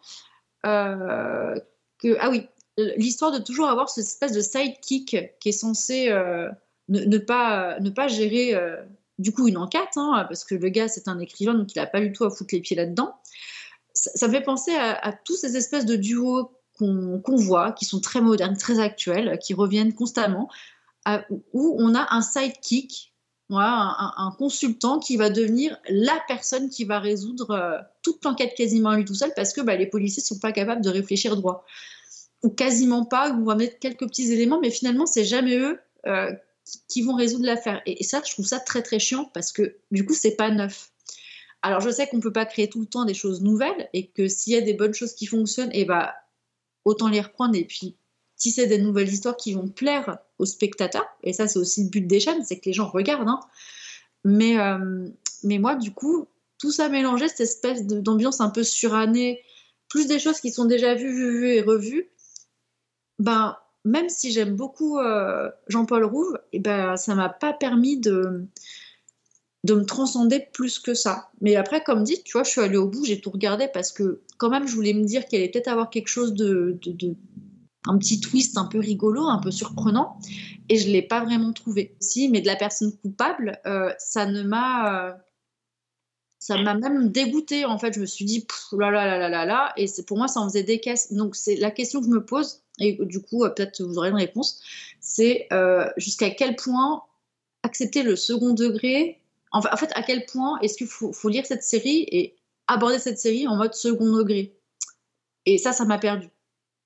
euh, que, ah oui, l'histoire de toujours avoir cette espèce de sidekick qui est censé euh, ne, ne pas, ne pas gérer euh, du coup une enquête, hein, parce que le gars c'est un écrivain donc il n'a pas du tout à foutre les pieds là-dedans. Ça, me fait penser à, à tous ces espèces de duos qu'on voit, qui sont très modernes, très actuels, qui reviennent constamment, où on a un sidekick, un, consultant qui va devenir la personne qui va résoudre euh, toute l'enquête quasiment lui tout seul, parce que bah, les policiers sont pas capables de réfléchir droit ou quasiment pas, ou on va mettre quelques petits éléments, mais finalement, c'est jamais eux euh, qui- vont résoudre l'affaire. Et, ça, je trouve ça très très chiant parce que du coup, c'est pas neuf. Alors, je sais qu'on peut pas créer tout le temps des choses nouvelles et que s'il y a des bonnes choses qui fonctionnent, et bah, autant les reprendre et puis tisser des nouvelles histoires qui vont plaire aux spectateurs. Et ça, c'est aussi le but des chaînes, c'est que les gens regardent. hein. Mais, euh, mais moi, du coup, tout ça mélangé, cette espèce d'ambiance un peu surannée, plus des choses qui sont déjà vues, vues, vues et revues, ben, même si j'aime beaucoup euh, Jean-Paul Rouve, et ben, ça m'a pas permis de, de me transcender plus que ça. Mais après, comme dit, tu vois, je suis allée au bout, j'ai tout regardé parce que quand même, je voulais me dire qu'il allait peut-être avoir quelque chose de, de- un petit twist un peu rigolo, un peu surprenant, et je l'ai pas vraiment trouvé. Si, mais de la personne coupable, euh, ça ne m'a, euh, ça m'a même dégoûté en fait. Je me suis dit, pff, là là là là là là, et pour moi ça en faisait des caisses. Donc c'est la question que je me pose, et du coup euh, peut-être vous aurez une réponse, c'est euh, jusqu'à quel point accepter le second degré. En fait, à quel point est-ce qu'il faut, lire cette série et aborder cette série en mode second degré? Et ça, ça m'a perdu.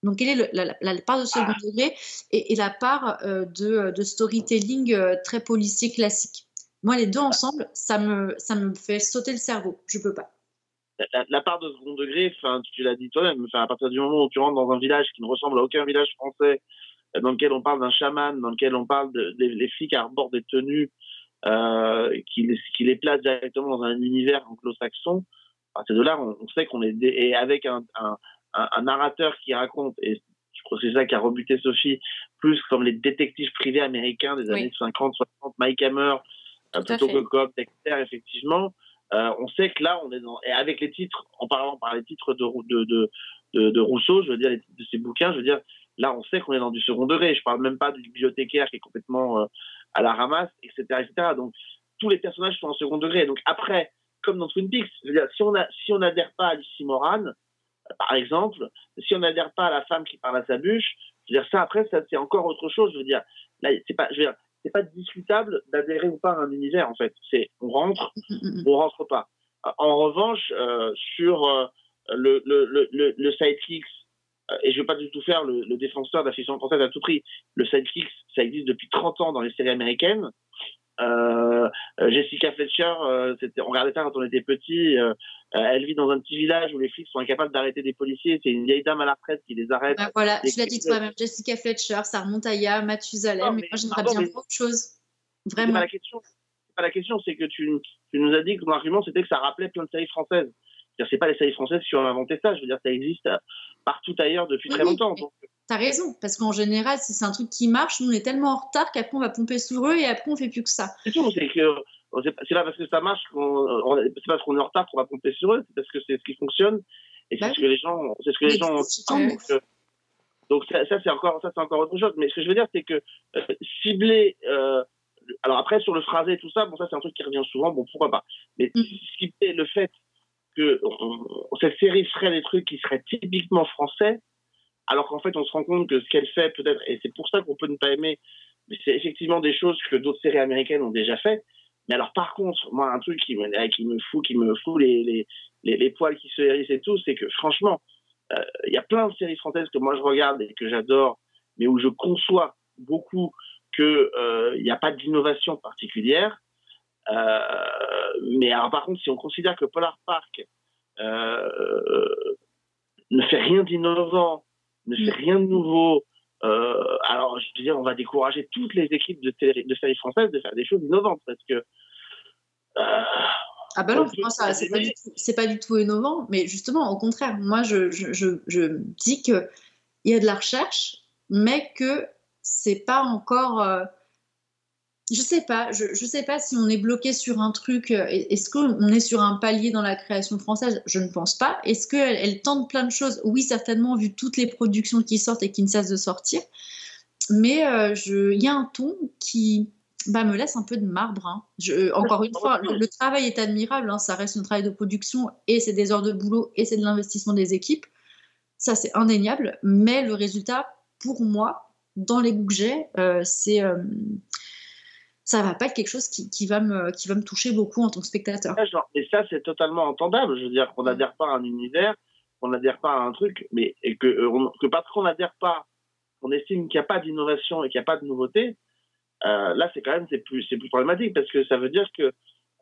Donc, quelle est la, part de second degré et, la part euh, de, storytelling très policier classique? Moi, les deux ensemble, ça me, ça me fait sauter le cerveau. Je peux pas. La, part de second degré, enfin, tu l'as dit toi-même, à partir du moment où tu rentres dans un village qui ne ressemble à aucun village français, euh, dans lequel on parle d'un chaman, dans lequel on parle de, des les flics arborent des tenues euh, qui, les, qui les placent directement dans un univers anglo-saxon, à partir de là, on, on sait qu'on est et avec un, un, un, un narrateur qui raconte, et je crois que c'est ça qui a rebuté Sophie, plus comme les détectives privés américains des Oui. années 50, 60, Mike Hammer, euh, plutôt que Cobb, Dexter, effectivement. Euh, on sait que là, on est dans et avec les titres, en parlant par les titres de, de, de, de, Rousseau, je veux dire de ses bouquins, je veux dire là, on sait qu'on est dans du second degré. Je parle même pas du bibliothécaire qui est complètement euh, à la ramasse, etc., etc. Donc tous les personnages sont en second degré. Donc après, comme dans Twin Peaks, je veux dire, si on si n'adhère pas à Lucie Moran, par exemple, si on n'adhère pas à la femme qui parle à sa bûche, je veux dire ça après, ça c'est encore autre chose. Je veux dire là, c'est pas, je veux dire, c'est pas discutable d'adhérer ou pas à un univers en fait. C'est on rentre Mm, on rentre pas. En revanche, euh, sur euh, le, le, le, le, le sidekick, euh, et je veux pas du tout faire le, le défenseur de la fiction française à tout prix, le sidekick, ça existe depuis 30 ans dans les séries américaines. Euh, Jessica Fletcher, euh, on regardait ça quand on était petit. euh, elle vit dans un petit village où les flics sont incapables d'arrêter des policiers. C'est une vieille dame à la retraite qui les arrête. Bah, voilà, tu l'as dit toi-même, Jessica Fletcher, ça remonte à Ya, Mathusalem, Non, mais, mais- moi j'aimerais bien mais- autre chose. Vraiment. pas la question. C'est pas la question, c'est que tu, tu nous as dit que ton argument c'était que ça rappelait plein de séries françaises. C'est pas les séries françaises qui ont inventé ça. Je veux dire, ça existe euh, partout ailleurs depuis Oui, très longtemps. Donc, T'as raison, parce qu'en général, si c'est un truc qui marche, nous on est tellement en retard qu'après on va pomper sur eux et après on fait plus que ça. c'est tout. C'est que c'est pas- parce que ça marche qu'on, c'est parce qu'on est en retard qu'on va pomper sur eux. C'est parce que c'est ce qui fonctionne et c'est Bah ce que les gens, c'est ce que les gens. ont. Donc, euh, donc ça, ça, c'est encore, ça c'est encore autre chose. Mais ce que je veux dire, c'est que euh, cibler. euh, alors après sur le phrasé et tout ça, bon ça c'est un truc qui revient souvent. Bon pourquoi pas. Mais Mm. cibler le fait que on- cette série ferait des trucs qui seraient typiquement français, alors qu'en fait on se rend compte que ce qu'elle fait peut-être, et c'est pour ça qu'on peut ne pas aimer, mais c'est effectivement des choses que d'autres séries américaines ont déjà fait. Mais alors par contre, moi un truc qui me, qui me fout, qui me fout les, les, les, poils qui se hérissent et tout, c'est que franchement, euh, il y a plein de séries françaises que moi je regarde et que j'adore, mais où je conçois beaucoup qu'il n'y a pas d'innovation particulière. Euh, mais alors par contre, si on considère que Polar Park euh, ne fait rien d'innovant, ne fait rien de nouveau, euh, alors je veux dire, on va décourager toutes les équipes de, télé- de séries françaises de faire des choses innovantes parce que euh, Ah bah non, ça, c'est pas, du tout- c'est pas du tout innovant, mais justement, au contraire, moi, je, je, je, je dis qu'il y a de la recherche, mais que c'est pas encore... euh, je sais pas, je, je sais pas si on est bloqué sur un truc. euh, Est-ce qu'on est sur un palier dans la création française? Je ne pense pas. Est-ce qu'elle elle tente plein de choses? Oui, certainement, vu toutes les productions qui sortent et qui ne cessent de sortir. Mais euh, il y a un ton qui bah, me laisse un peu de marbre. hein. Je- encore une fois, le, travail est admirable. hein, ça reste un travail de production et c'est des heures de boulot et c'est de l'investissement des équipes. Ça, c'est indéniable. Mais le résultat, pour moi, dans les goûts que j'ai, euh, c'est euh, ça va pas être quelque chose qui, qui va me, qui va me toucher beaucoup en tant que spectateur. Et ça, c'est totalement entendable. Je veux dire qu'on n'adhère pas à un univers, qu'on n'adhère pas à un truc, mais et que, euh, on- que parce qu'on n'adhère pas, on estime qu'il n'y a pas d'innovation et qu'il n'y a pas de nouveauté, euh, là, c'est quand même c'est plus, c'est plus problématique parce que ça veut dire que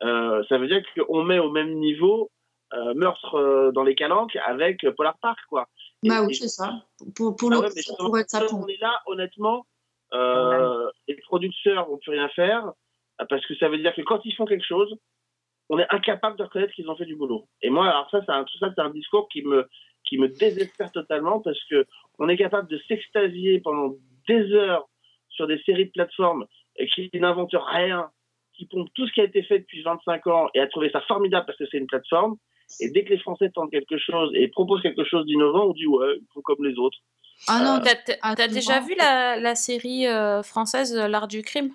euh, ça veut dire qu'on met au même niveau euh, Meurtre dans les Calanques avec Polar Park, quoi. Et- Bah oui, c'est ça. Pour, pour Ah le ouais, pourrait être ça pour on est là, honnêtement, euh, les producteurs vont plus rien faire euh, parce que ça veut dire que quand ils font quelque chose, on est incapable de reconnaître qu'ils ont fait du boulot. Et moi, alors ça, c'est un, tout ça, c'est un discours qui me, désespère totalement parce que on est capable de s'extasier pendant des heures sur des séries de plateformes qui n'inventent rien, qui pompent tout ce qui a été fait depuis 25 ans et à trouver ça formidable parce que c'est une plateforme. Et dès que les Français tentent quelque chose et proposent quelque chose d'innovant, on dit ouais, ils font comme les autres. Ah non, T'as- T'as t'as déjà vu la, la série euh, française euh, L'Art du crime?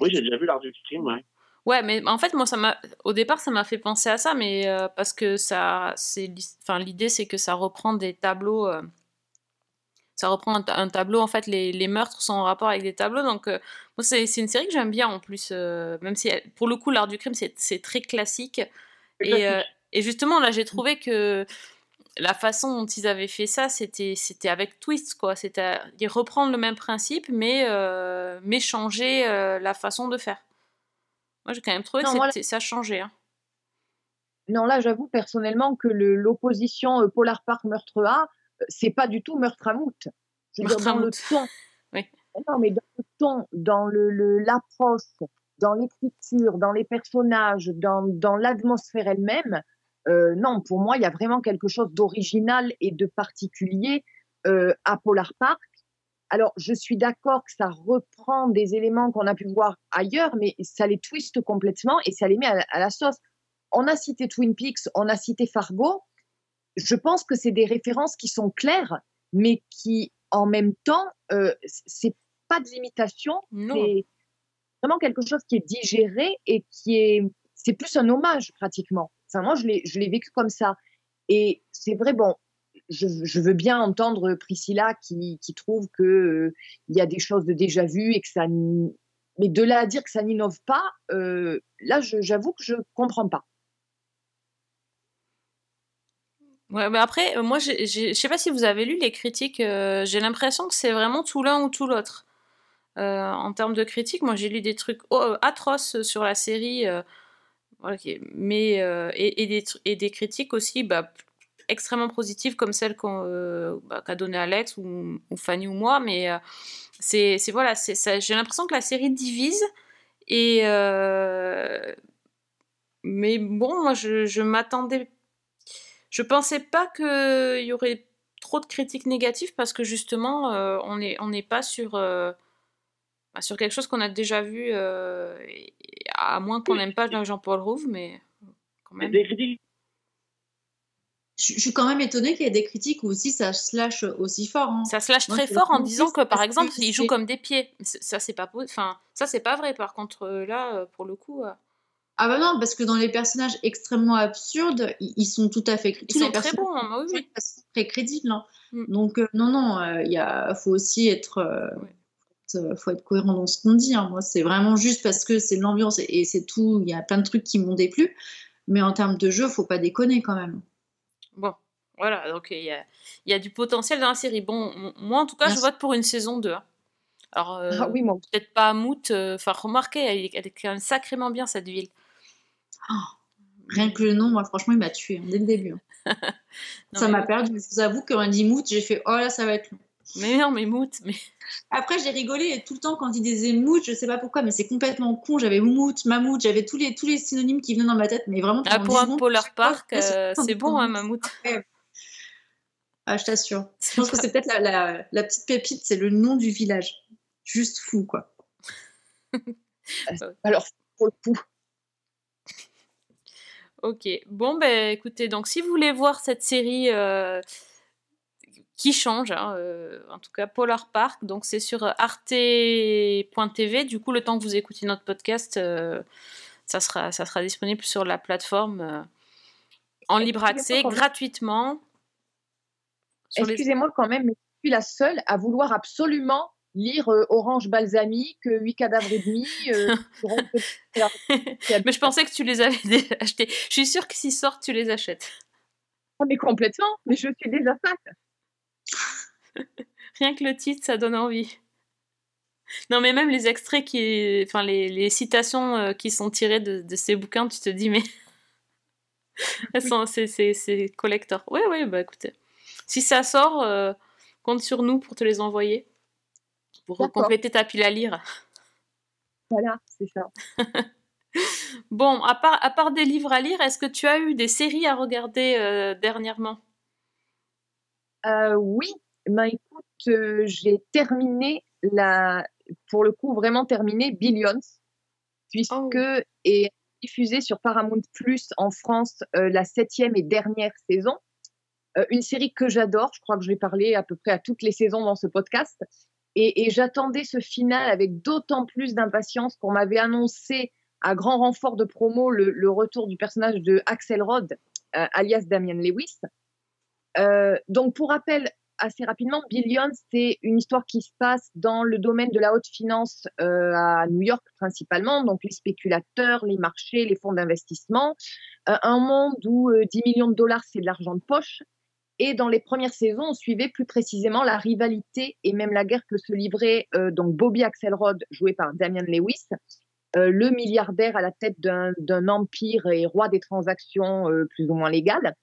Oui, j'ai déjà vu l'art du crime, ouais. Ouais, mais en fait, moi, ça m'a, au départ, ça m'a fait penser à ça, mais euh, parce que ça, c'est, l'his- enfin, l'idée, c'est que ça reprend des tableaux, euh, ça reprend un, ta- un tableau, en fait, les, les meurtres sont en rapport avec des tableaux, donc, euh, moi, c'est, c'est une série que j'aime bien, en plus, euh, même si, elle- pour le coup, l'art du crime, c'est, c'est très classique, et, euh, et justement, là, j'ai trouvé que la façon dont ils avaient fait ça, c'était, c'était avec twist, quoi, c'était reprendre le même principe, mais, euh, mais changer euh, la façon de faire. Moi, j'ai quand même trouvé Non, que moi, ça changé. hein. Non, là, j'avoue personnellement que l'opposition euh, Polar Park Meurtre A, c'est pas du tout Meurtre à Mout. Dire, Meurtre à dans le ton. Oui. Non, mais dans le ton, dans le- l'approche, dans l'écriture, dans les personnages, dans, dans l'atmosphère elle-même, euh, non, pour moi, il y a vraiment quelque chose d'original et de particulier euh, à Polar Park. Alors, je suis d'accord que ça reprend des éléments qu'on a pu voir ailleurs, mais ça les twiste complètement et ça les met à, à la sauce. On a cité Twin Peaks, on a cité Fargo. Je pense que c'est des références qui sont claires, mais qui, en même temps, euh, c'est pas de l'imitation, c'est vraiment quelque chose qui est digéré et qui est, c'est plus un hommage pratiquement. Moi, je l'ai, vécu comme ça. Et c'est vrai, bon, je, veux bien entendre Priscilla qui, trouve que euh, y a des choses de déjà vues et que ça, mais de là à dire que ça n'innove pas, euh, là, j'avoue que je comprends pas. Ouais, après, euh, moi, je sais pas si vous avez lu les critiques, j'ai l'impression que c'est vraiment tout l'un ou tout l'autre. En termes de critiques, moi j'ai lu des trucs oh, atroces sur la série, euh, mais euh, et, des, critiques aussi bah, extrêmement positives comme celle euh, bah, qu'a donné Alex ou, Fanny ou moi. Mais euh, c'est, voilà, j'ai l'impression que la série divise et euh, mais bon, moi je, m'attendais, je pensais pas qu'il y aurait trop de critiques négatives parce que justement euh, on n'est pas sur euh, sur quelque chose qu'on a déjà vu, euh, à moins qu'on n'aime pas Jean-Paul Rouve, mais quand même. Des critiques Je, je suis quand même étonnée qu'il y ait des critiques où aussi ça slash aussi fort. hein. Ça se lâche très fort en disant que, par exemple, que il joue c'est- comme des pieds. Ça, c'est pas, enfin, ça, c'est pas vrai. Par contre, euh, là, euh, pour le coup, euh, Ah bah non, parce que dans les personnages extrêmement absurdes, ils, ils sont tout à fait ils tous sont les très bons. hein, bah oui, sont très crédibles. hein. Mm. Donc euh, non, non, euh, il faut aussi être, euh, faut être- faut être cohérent dans ce qu'on dit. hein. Moi, c'est vraiment juste parce que c'est l'ambiance et, c'est tout. Il y a plein de trucs qui m'ont déplu, mais en termes de jeu, faut pas déconner quand même. Bon, voilà. Donc, il y a, il y a du potentiel dans la série. Bon, moi, en tout cas, je vote pour une saison 2. hein. Alors, euh, Ah oui, peut-être pas à Mout. euh, Enfin, remarquez, elle, est- elle est quand même sacrément bien, cette ville. Rien que le nom, moi, franchement, il m'a tué hein, dès le début. hein. Non, ça mais m'a oui. perdu. Je vous avoue, quand on dit mout, j'ai fait oh là, ça va être long. Mais non, mais Mout, mais... Après, j'ai rigolé et tout le temps quand il disait mout, je sais pas pourquoi, mais c'est complètement con. J'avais moumout, mammouth, j'avais tous les, tous les synonymes qui venaient dans ma tête, mais vraiment Ah, pour 10 un Polar Park, euh, c'est bon, hein, mammouth. Ah, je t'assure. Je pense que c'est peut-être la, la- la petite pépite, c'est le nom du village. Juste fou, quoi. Alors, pour le coup, Ok, bon ben écoutez, donc si vous voulez voir cette série euh, qui change, hein, euh, en tout cas Polar Park, donc c'est sur arte.tv, du coup le temps que vous écoutez notre podcast, euh, ça, sera, ça sera disponible sur la plateforme euh, en libre accès, gratuitement. les- excusez-moi quand même, mais je suis la seule à vouloir absolument lire Orange Balsamique, euh, 8 cadavres et demi. Mais je pensais que tu les avais déjà achetés. Je suis sûre que s'ils sortent, tu les achètes. Ah, mais complètement, mais je suis déjà fan. Rien que le titre, ça donne envie. Non, mais même les extraits qui. Enfin, les, les citations euh, qui sont tirées de, de ces bouquins, tu te dis, mais. Elles sont, c'est, collector. Oui, oui, bah écoutez. Si ça sort, euh, compte sur nous pour te les envoyer. Pour compléter ta pile à lire. Voilà, c'est ça. Bon, à part, à part des livres à lire, est-ce que tu as eu des séries à regarder euh, dernièrement? Euh, oui, ben écoute, euh, j'ai terminé la, pour le coup vraiment terminé Billions, puisque Oh. est diffusée sur Paramount Plus en France euh, la septième et dernière saison. Une série que j'adore, je crois que je vais parler à peu près à toutes les saisons dans ce podcast. Et, et j'attendais ce final avec d'autant plus d'impatience qu'on m'avait annoncé à grand renfort de promo le, le retour du personnage de Axel Rod, alias Damian Lewis. Euh, donc, pour rappel, assez rapidement, Billions, c'est une histoire qui se passe dans le domaine de la haute finance euh, à New York principalement, donc les spéculateurs, les marchés, les fonds d'investissement, Euh, un monde où euh, 10 millions de dollars, c'est de l'argent de poche. Et dans les premières saisons, on suivait plus précisément la rivalité et même la guerre que se livrait euh, donc Bobby Axelrod, joué par Damian Lewis, le milliardaire à la tête d'un empire et roi des transactions plus ou moins légales,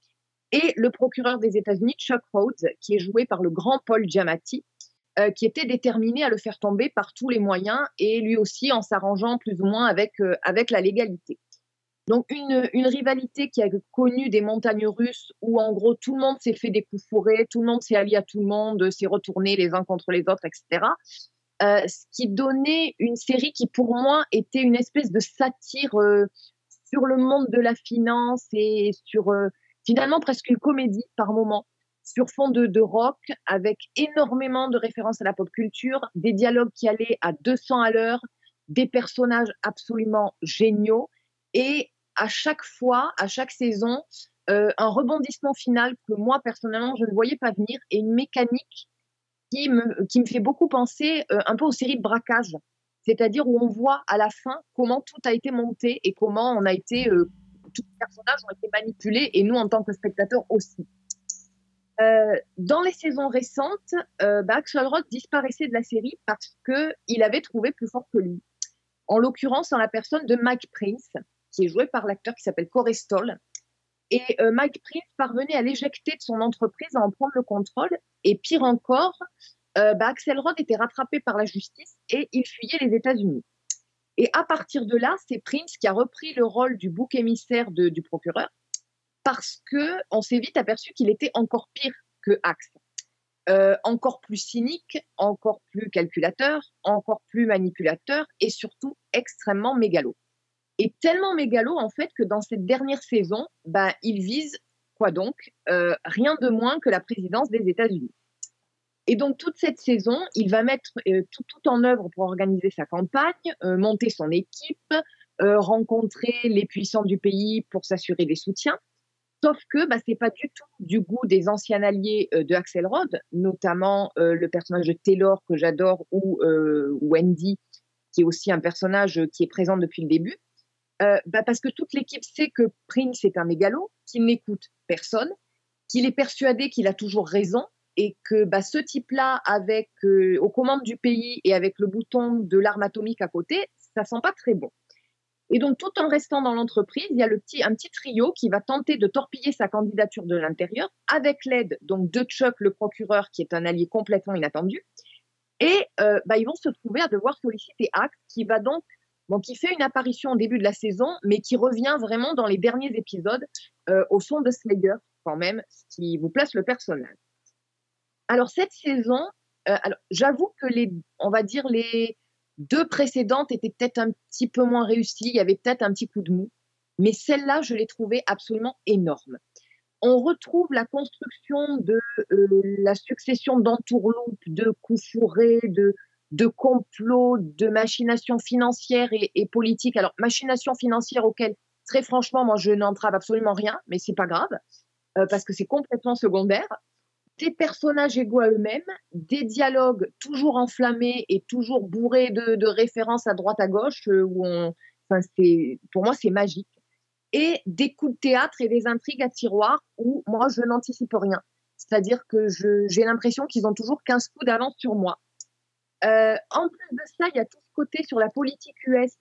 et le procureur des États-Unis, Chuck Rhodes, qui est joué par le grand Paul Giamatti, euh, qui était déterminé à le faire tomber par tous les moyens et lui aussi en s'arrangeant plus ou moins avec, euh, avec la légalité. Donc une, une rivalité qui a connu des montagnes russes où en gros tout le monde s'est fait des coups fourrés, tout le monde s'est allié à tout le monde, s'est retourné les uns contre les autres, etc. Euh, ce qui donnait une série qui pour moi était une espèce de satire euh, sur le monde de la finance et sur euh, finalement presque une comédie par moment sur fond de, rock avec énormément de références à la pop culture, des dialogues qui allaient à 200 à l'heure, des personnages absolument géniaux et à chaque fois, à chaque saison, euh, un rebondissement final que moi personnellement je ne voyais pas venir et une mécanique qui me, qui me fait beaucoup penser euh, un peu aux séries de braquage, c'est-à-dire où on voit à la fin comment tout a été monté et comment on a été, euh, tous les personnages ont été manipulés et nous en tant que spectateurs aussi. Euh, dans les saisons récentes, euh, bah, Axelrod disparaissait de la série parce qu'il avait trouvé plus fort que lui. En l'occurrence, en la personne de Mike Prince, qui est joué par l'acteur qui s'appelle Corey Stoll. Et euh, Mike Prince parvenait à l'éjecter de son entreprise, à en prendre le contrôle. Et pire encore, euh, bah, Axelrod était rattrapé par la justice et il fuyait les États-Unis. Et à partir de là, c'est Prince qui a repris le rôle du bouc émissaire du procureur parce que on s'est vite aperçu qu'il était encore pire que Axe. Euh, encore plus cynique, encore plus calculateur, encore plus manipulateur et surtout extrêmement mégalo. Et tellement mégalo en fait que dans cette dernière saison, ben, il vise quoi donc Euh, Rien de moins que la présidence des États-Unis. Et donc toute cette saison, il va mettre euh, tout, tout en œuvre pour organiser sa campagne, euh, monter son équipe, euh, rencontrer les puissants du pays pour s'assurer des soutiens. Sauf que bah, c'est pas du tout du goût des anciens alliés euh, de Axelrod, notamment euh, le personnage de Taylor que j'adore ou euh, Wendy, qui est aussi un personnage qui est présent depuis le début. Bah, parce que toute l'équipe sait que Prince est un mégalo, qu'il n'écoute personne, qu'il est persuadé qu'il a toujours raison et que bah, ce type-là, avec euh, aux commandes du pays et avec le bouton de l'arme atomique à côté, ça sent pas très bon. Et donc, tout en restant dans l'entreprise, il y a le petit, un petit trio qui va tenter de torpiller sa candidature de l'intérieur avec l'aide donc de Chuck, le procureur, qui est un allié complètement inattendu. Et euh, bah, ils vont se trouver à devoir solliciter Axe, qui va donc, bon, qui fait une apparition au début de la saison, mais qui revient vraiment dans les derniers épisodes euh, au son de Slayer, quand même, ce qui vous place le personnage. Alors cette saison, euh, j'avoue que les, on va dire les deux précédentes étaient peut-être un petit peu moins réussies, il y avait peut-être un petit coup de mou, mais celle-là, je l'ai trouvée absolument énorme. On retrouve la construction de euh, la succession d'entourloupes, de coups fourrés, de, de complots, de machinations financières et, et politiques. Alors, machinations financières auxquelles, très franchement, moi, je n'entrave absolument rien, mais c'est pas grave, euh, parce que c'est complètement secondaire des personnages égaux à eux-mêmes, des dialogues toujours enflammés et toujours bourrés de, références à droite à gauche, euh, où on, enfin, pour moi, c'est magique. Et des coups de théâtre et des intrigues à tiroir où moi, je n'anticipe rien. C'est-à-dire que j'ai l'impression qu'ils ont toujours 15 coups d'avance sur moi. Euh, en plus de ça, il y a tout ce côté sur la politique US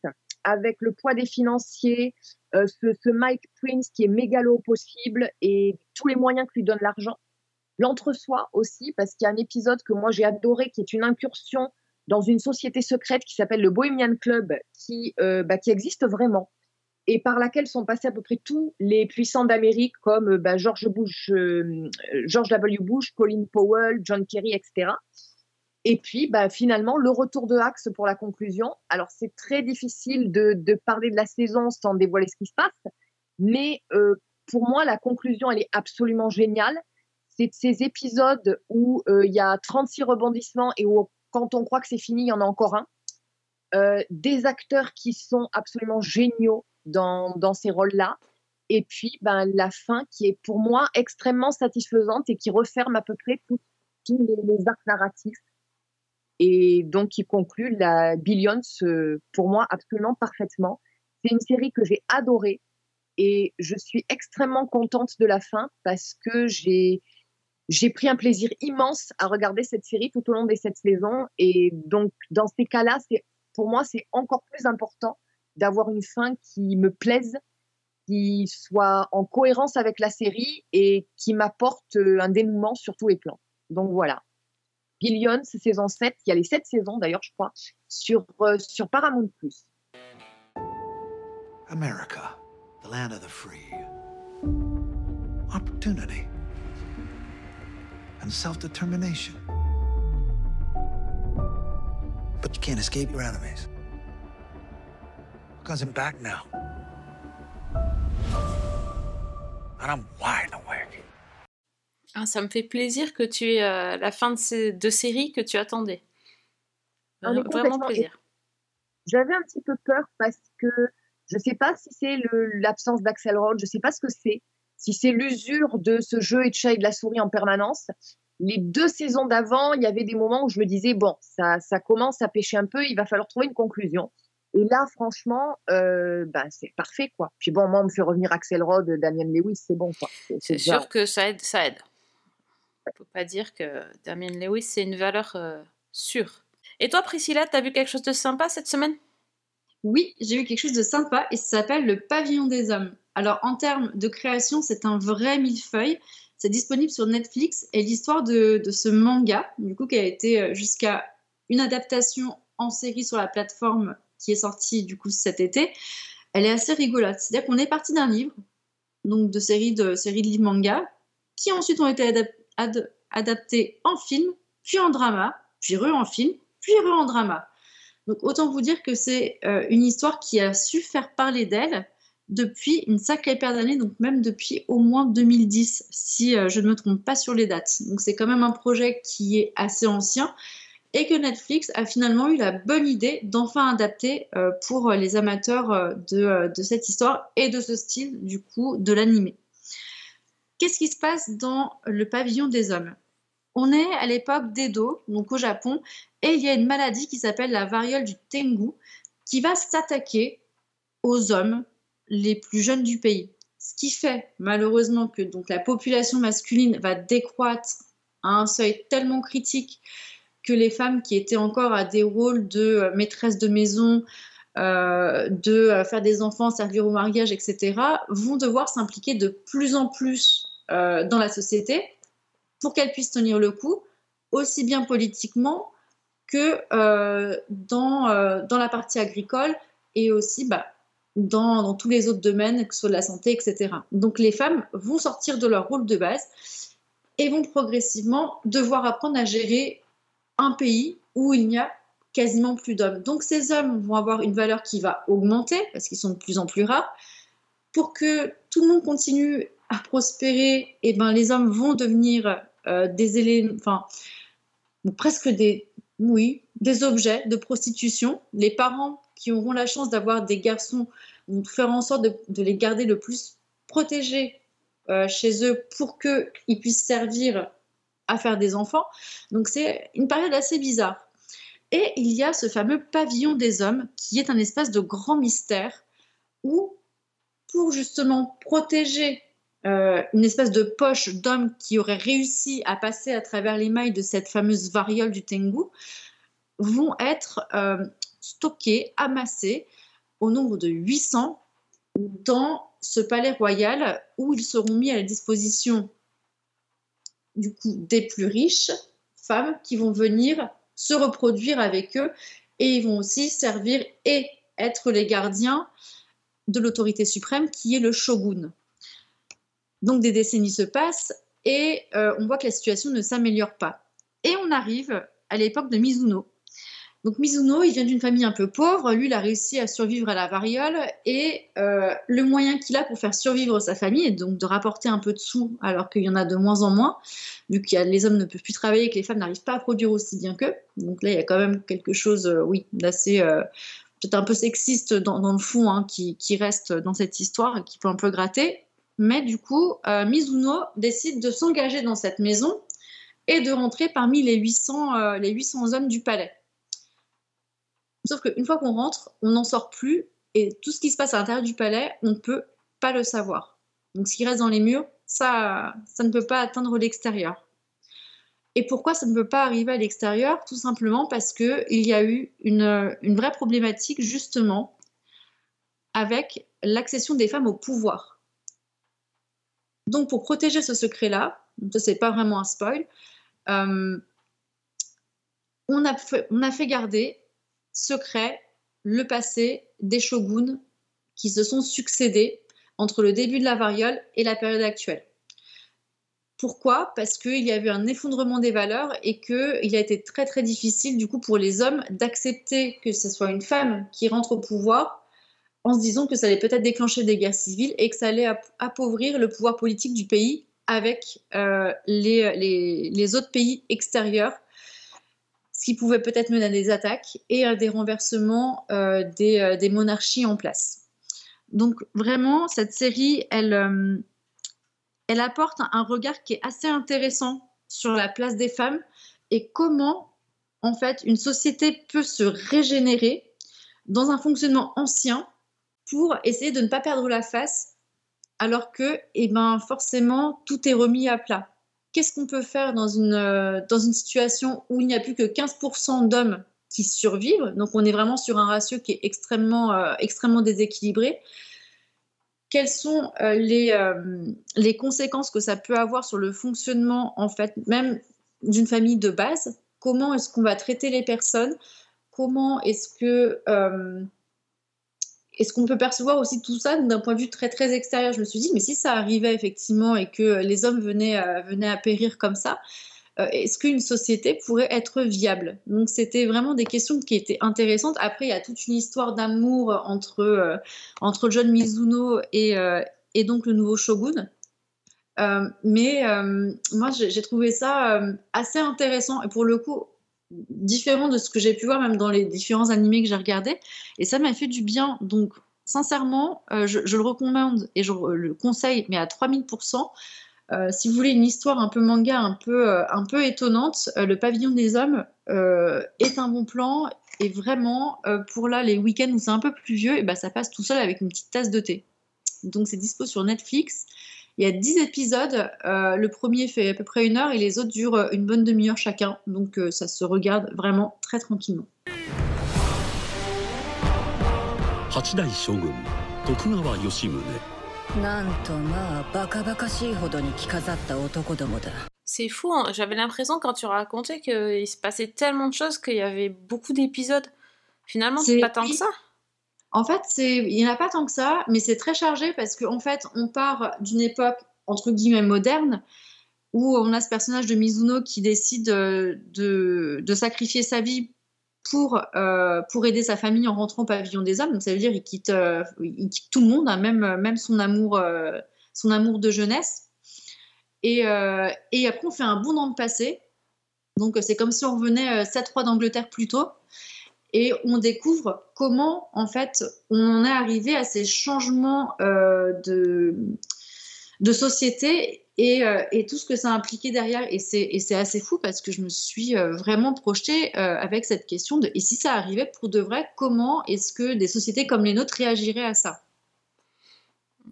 avec le poids des financiers, euh, ce, ce Mike Prince qui est mégalo possible et tous les moyens que lui donne l'argent. L'entre-soi aussi, parce qu'il y a un épisode que moi j'ai adoré, qui est une incursion dans une société secrète qui s'appelle le Bohemian Club, qui, euh, bah, qui existe vraiment, et par laquelle sont passés à peu près tous les puissants d'Amérique, comme euh, bah, George Bush, euh, George W. Bush, Colin Powell, John Kerry, etc. Et puis, bah, finalement, le retour de Axe pour la conclusion. Alors, c'est très difficile de, parler de la saison sans dévoiler ce qui se passe, mais pour moi, la conclusion, elle est absolument géniale c'est ces épisodes où euh, il y a 36 rebondissements et où quand on croit que c'est fini, il y en a encore un. Euh, des acteurs qui sont absolument géniaux dans, dans ces rôles-là. Et puis ben, la fin qui est pour moi extrêmement satisfaisante et qui referme à peu près tous les, les, arcs narratifs. Et donc qui conclut la Billions euh, pour moi absolument parfaitement. C'est une série que j'ai adorée et je suis extrêmement contente de la fin parce que j'ai j'ai pris un plaisir immense à regarder cette série tout au long des sept saisons. Et donc, dans ces cas-là, pour moi, c'est encore plus important d'avoir une fin qui me plaise, qui soit en cohérence avec la série et qui m'apporte un dénouement sur tous les plans. Donc voilà. Billions, saison 7, il y a les sept saisons d'ailleurs, je crois, sur, euh, sur Paramount+. America, the land of the free. Opportunity. And self determination. But you can't escape your enemies. Because I'm back now. And I'm wide awake. Ah, ça me fait plaisir que tu aies euh, la fin de ces deux séries que tu attendais. Non, vraiment plaisir. J'avais un petit peu peur parce que je ne sais pas si c'est l'absence d'Axelrod, je ne sais pas ce que c'est si c'est l'usure de ce jeu et de chat et de la souris en permanence. Les deux saisons d'avant, il y avait des moments où je me disais, bon, ça, ça commence à pêcher un peu, il va falloir trouver une conclusion. Et là, franchement, euh, bah, c'est parfait, quoi. Puis bon, moi, on me fait revenir Axelrod, Daniel Lewis, c'est bon, quoi. C'est sûr que ça aide, ça aide. faut pas dire que Damien Lewis, c'est une valeur euh, sûre. Et toi, Priscilla, t'as vu quelque chose de sympa cette semaine? Oui, j'ai vu quelque chose de sympa et ça s'appelle Le Pavillon des Hommes. Alors, en termes de création, c'est un vrai millefeuille. C'est disponible sur Netflix et l'histoire de, de ce manga, du coup, qui a été euh, jusqu'à une adaptation en série sur la plateforme qui est sortie du coup cet été, elle est assez rigolote. C'est-à-dire qu'on est parti d'un livre, donc de séries de, séries de livres manga, qui ensuite ont été adap- ad- adaptés en film, puis en drama, puis re en film, puis re en drama. Donc autant vous dire que c'est euh, une histoire qui a su faire parler d'elle depuis une sacrée paire d'années, donc même depuis au moins 2010, si euh, je ne me trompe pas sur les dates. Donc c'est quand même un projet qui est assez ancien et que Netflix a finalement eu la bonne idée d'enfin adapter euh, pour les amateurs euh, de, euh, de cette histoire et de ce style du coup de l'animé. Qu'est-ce qui se passe dans le pavillon des hommes? On est à l'époque d'Edo, donc au Japon, et il y a une maladie qui s'appelle la variole du Tengu qui va s'attaquer aux hommes les plus jeunes du pays. Ce qui fait malheureusement que donc, la population masculine va décroître à un seuil tellement critique que les femmes qui étaient encore à des rôles de euh, maîtresse de maison, euh, de euh, faire des enfants, servir au mariage, etc., vont devoir s'impliquer de plus en plus dans la société pour qu'elles puissent tenir le coup, aussi bien politiquement que dans, dans la partie agricole et aussi bah, dans, tous les autres domaines, que ce soit la santé, etc. Donc les femmes vont sortir de leur rôle de base et vont progressivement devoir apprendre à gérer un pays où il n'y a quasiment plus d'hommes. Donc ces hommes vont avoir une valeur qui va augmenter parce qu'ils sont de plus en plus rares. Pour que tout le monde continue à prospérer, et ben les hommes vont devenir euh, des éléments, enfin presque des, oui, des objets de prostitution. Les parents qui auront la chance d'avoir des garçons vont faire en sorte de, de les garder le plus protégés euh, chez eux pour qu'ils puissent servir à faire des enfants. Donc c'est une période assez bizarre. Et il y a ce fameux pavillon des hommes qui est un espace de grand mystère où, pour justement protéger euh, une espèce de poche d'hommes qui auraient réussi à passer à travers les mailles de cette fameuse variole du Tengu, vont être euh, stockés, amassés au nombre de 800 dans ce palais royal où ils seront mis à la disposition du coup des plus riches femmes qui vont venir se reproduire avec eux et ils vont aussi servir et être les gardiens de l'autorité suprême qui est le shogun. Donc des décennies se passent et euh, on voit que la situation ne s'améliore pas. Et on arrive à l'époque de Mizuno. Donc Mizuno, il vient d'une famille un peu pauvre. Lui, il a réussi à survivre à la variole et euh, le moyen qu'il a pour faire survivre sa famille est donc de rapporter un peu de sous alors qu'il y en a de moins en moins, vu que les hommes ne peuvent plus travailler et que les femmes n'arrivent pas à produire aussi bien qu'eux. Donc là, il y a quand même quelque chose, euh, oui, d'assez euh, peut-être un peu sexiste dans, le fond hein, qui, reste dans cette histoire et qui peut un peu gratter. Mais du coup, Mizuno décide de s'engager dans cette maison et de rentrer parmi les 800, les 800 hommes du palais. Sauf qu'une fois qu'on rentre, on n'en sort plus et tout ce qui se passe à l'intérieur du palais, on ne peut pas le savoir. Donc ce qui reste dans les murs, ça, ça ne peut pas atteindre l'extérieur. Et pourquoi ça ne peut pas arriver à l'extérieur? Tout simplement parce qu'il y a eu une, vraie problématique justement avec l'accession des femmes au pouvoir. Donc pour protéger ce secret-là, ce n'est pas vraiment un spoil, euh, on a fait garder secret le passé des shoguns qui se sont succédés entre le début de la variole et la période actuelle. Pourquoi? Parce qu'il y a eu un effondrement des valeurs et qu'il a été très très difficile du coup pour les hommes d'accepter que ce soit une femme qui rentre au pouvoir en se disant que ça allait peut-être déclencher des guerres civiles et que ça allait appauvrir le pouvoir politique du pays avec euh, les, autres pays extérieurs ce qui pouvait peut-être mener à des attaques et à des renversements euh, des, euh, des, monarchies en place. Donc vraiment, cette série, elle, euh, elle apporte un, un, regard qui est assez intéressant sur la place des femmes et comment, en fait, une société peut se régénérer dans un fonctionnement ancien pour essayer de ne pas perdre la face, alors que, eh ben, forcément, tout est remis à plat. Qu'est-ce qu'on peut faire dans une, euh, dans une situation où il n'y a plus que 15% d'hommes qui survivent? Donc on est vraiment sur un ratio qui est extrêmement, euh, extrêmement déséquilibré. Quelles sont euh, les, les conséquences que ça peut avoir sur le fonctionnement, en fait, même d'une famille de base? Comment est-ce qu'on va traiter les personnes? Comment est-ce que est-ce qu'on peut percevoir aussi tout ça d'un point de vue très très extérieur? Je me suis dit, mais si ça arrivait effectivement et que les hommes venaient, à- venaient à périr comme ça, euh, est-ce qu'une société pourrait être viable? Donc c'était vraiment des questions qui étaient intéressantes. Après, il y a toute une histoire d'amour entre, euh, entre John Mizuno et, euh, et donc le nouveau shogun. Euh, mais euh, moi, j'ai trouvé ça euh, assez intéressant et pour le coup différent de ce que j'ai pu voir même dans les différents animés que j'ai regardés. Et ça m'a fait du bien. Donc, sincèrement, euh, je, le recommande et je le conseille, mais à 3000%. Euh, si vous voulez une histoire un peu manga, un peu, euh, un peu étonnante, Le Pavillon des Hommes est un bon plan. Et vraiment, pour là, les week-ends où c'est un peu plus vieux, et ben, ça passe tout seul avec une petite tasse de thé. Donc, c'est dispo sur Netflix. Il y a 10 épisodes. Euh, le premier fait à peu près une heure et les autres durent une bonne demi-heure chacun. Donc euh, ça se regarde vraiment très tranquillement. C'est fou, hein. j'avais l'impression quand tu racontais qu'il se passait tellement de choses qu'il y avait beaucoup d'épisodes. Finalement, c'est pas tant que ça. En fait, il n'y en a pas tant que ça, mais c'est très chargé parce qu'en fait, on part d'une époque entre guillemets moderne où on a ce personnage de Mizuno qui décide euh, de, sacrifier sa vie pour, euh, pour aider sa famille en rentrant au pavillon des hommes. Donc ça veut dire qu'il quitte, euh, quitte tout le monde, hein, même, même son, amour, son amour de jeunesse. Et, et après, on fait un bond dans le passé. Donc c'est comme si on revenait euh, sept rois d'Angleterre plus tôt et on découvre comment en fait on en est arrivé à ces changements euh, de, de société et, euh, et tout ce que ça a impliqué derrière. Et c'est assez fou parce que je me suis euh, vraiment projetée avec cette question de et si ça arrivait pour de vrai, comment est-ce que des sociétés comme les nôtres réagiraient à ça?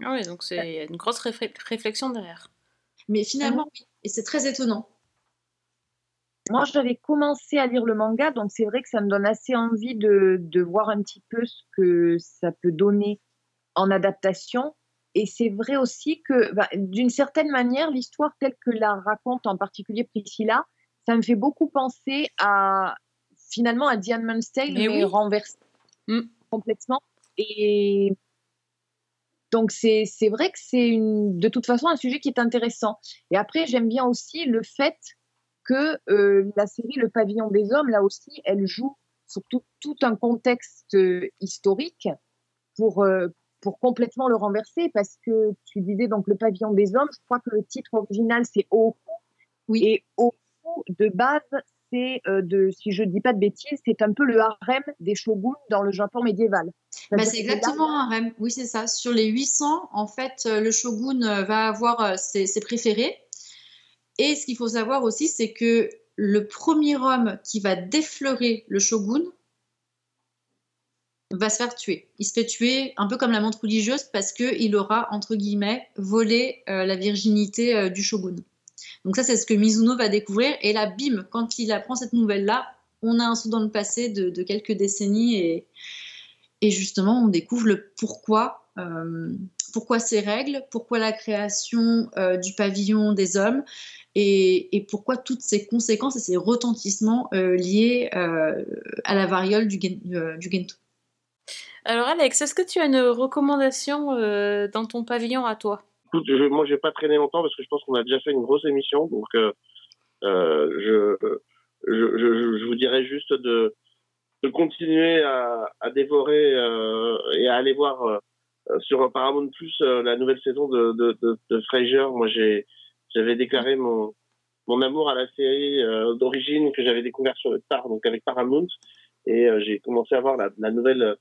Ah oui, donc c'est une grosse réflexion derrière. Mais finalement, oui, et c'est très étonnant. Moi, j'avais commencé à lire le manga, donc c'est vrai que ça me donne assez envie de, de voir un petit peu ce que ça peut donner en adaptation. Et c'est vrai aussi que, bah, d'une certaine manière, l'histoire telle que la raconte en particulier Priscilla, ça me fait beaucoup penser à finalement à Handmaid's Tale, Mais mais, oui. renversé complètement. Et donc c'est vrai que c'est de toute façon un sujet qui est intéressant. Et après j'aime bien aussi le fait que euh, la série Le Pavillon des Hommes là aussi elle joue sur tout, tout un contexte euh, historique pour euh, pour complètement le renverser parce que tu disais donc Le Pavillon des Hommes, je crois que le titre original c'est Oku. Oui. Et Oku de base c'est euh, de si je dis pas de bêtises, c'est un peu le harem des shoguns dans le Japon médiéval. Bah, c'est exactement un harem. Oui, c'est ça. Sur les 800, en fait, le shogun va avoir ses, ses préférés. Et ce qu'il faut savoir aussi, c'est que le premier homme qui va défleurer le shogun va se faire tuer. Il se fait tuer un peu comme la montre religieuse parce qu'il aura, entre guillemets, volé euh, la virginité euh, du shogun. Donc ça, c'est ce que Mizuno va découvrir. Et là, bim, quand il apprend cette nouvelle-là, on a un saut dans le passé de, quelques décennies et, justement, on découvre le pourquoi, euh, pourquoi ces règles, pourquoi la création du pavillon des hommes et, et pourquoi toutes ces conséquences et ces retentissements euh, liés euh, à la variole du, gen- euh, du Gento? Alors Alex, est-ce que tu as une recommandation euh, dans ton pavillon à toi? Écoute, je, moi, je vais pas traîner longtemps parce que je pense qu'on a déjà fait une grosse émission. Donc, euh, euh, je, je, je, je vous dirais juste de, de continuer à, à dévorer euh, et à aller voir euh, sur Paramount Plus euh, la nouvelle saison de, de, de, de Frasier. Moi, j'ai, j'avais déclaré mon, mon amour à la série euh, d'origine que j'avais découvert sur le Star, donc avec Paramount, et euh, j'ai commencé à voir la, nouvelle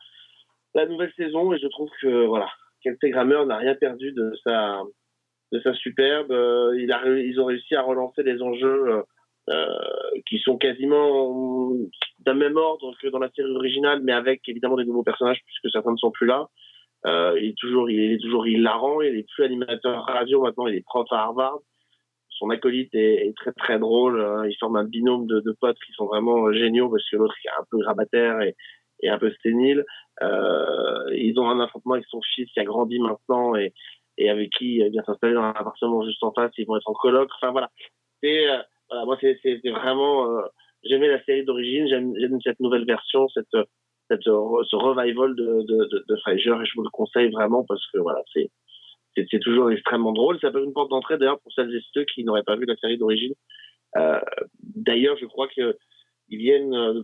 la nouvelle saison et je trouve que voilà, Kelsey Grammer n'a rien perdu de sa de sa superbe. Euh, ils ont réussi à relancer les enjeux euh, euh, qui sont quasiment d'un même ordre que dans la série originale, mais avec évidemment des nouveaux personnages puisque certains ne sont plus là. Euh, il est toujours, il est toujours hilarant. Il est plus animateur radio maintenant. Il est prof à Harvard. Son acolyte est, très très drôle. hein. Ils forment un binôme de, de potes qui sont vraiment euh, géniaux parce que l'autre est un peu grabataire et, un peu sténile. Euh, ils ont un affrontement avec son fils qui a grandi maintenant et, avec qui il vient s'installer dans un appartement juste en face. Ils vont être en coloc. Enfin voilà. Euh, voilà, moi c'est vraiment euh, j'aimais la série d'origine. J'aime cette nouvelle version, cette ce revival de de, Frasier et je vous le conseille vraiment parce que voilà c'est c'est toujours extrêmement drôle. Ça peut être une porte d'entrée d'ailleurs pour celles et ceux qui n'auraient pas vu la série d'origine. Euh, d'ailleurs, je crois que ils viennent. euh,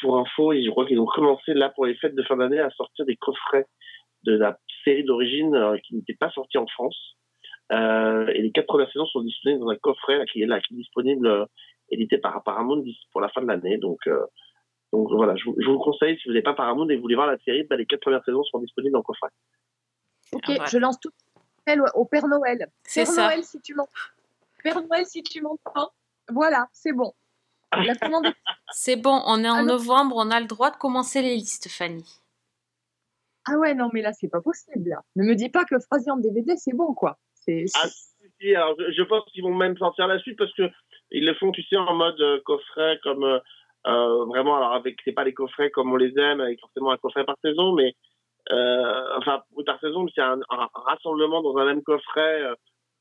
pour info, je crois qu'ils ont commencé là pour les fêtes de fin d'année à sortir des coffrets de la série d'origine euh, qui n'était pas sortie en France. Et les quatre premières saisons sont disponibles dans un coffret qui est disponible, édité par Paramount pour la fin de l'année. Donc, voilà, je, vous- conseille si vous n'avez pas Paramount et vous voulez voir la série, bah, les quatre premières saisons seront disponibles en coffret. Ok, Ah, je lance tout appel au Père Noël. C'est Père ça. Noël, si tu m'entends. Père Noël, si tu m'entends. Voilà, c'est bon. La commande est- C'est bon, on est en Alors- novembre, on a le droit de commencer les listes, Fanny. Ah ouais, non, mais là, c'est pas possible. Là. Ne me dis pas que Frasier en DVD, c'est bon, quoi. C'est. Ah, si, si, alors, je, je pense qu'ils vont même sortir la suite parce que ils le font, tu sais, en mode euh, coffret, comme euh, euh, vraiment, alors avec, c'est pas les coffrets comme on les aime, avec forcément un coffret par saison, mais enfin, oui, par saison, c'est un, un rassemblement dans un même coffret, euh,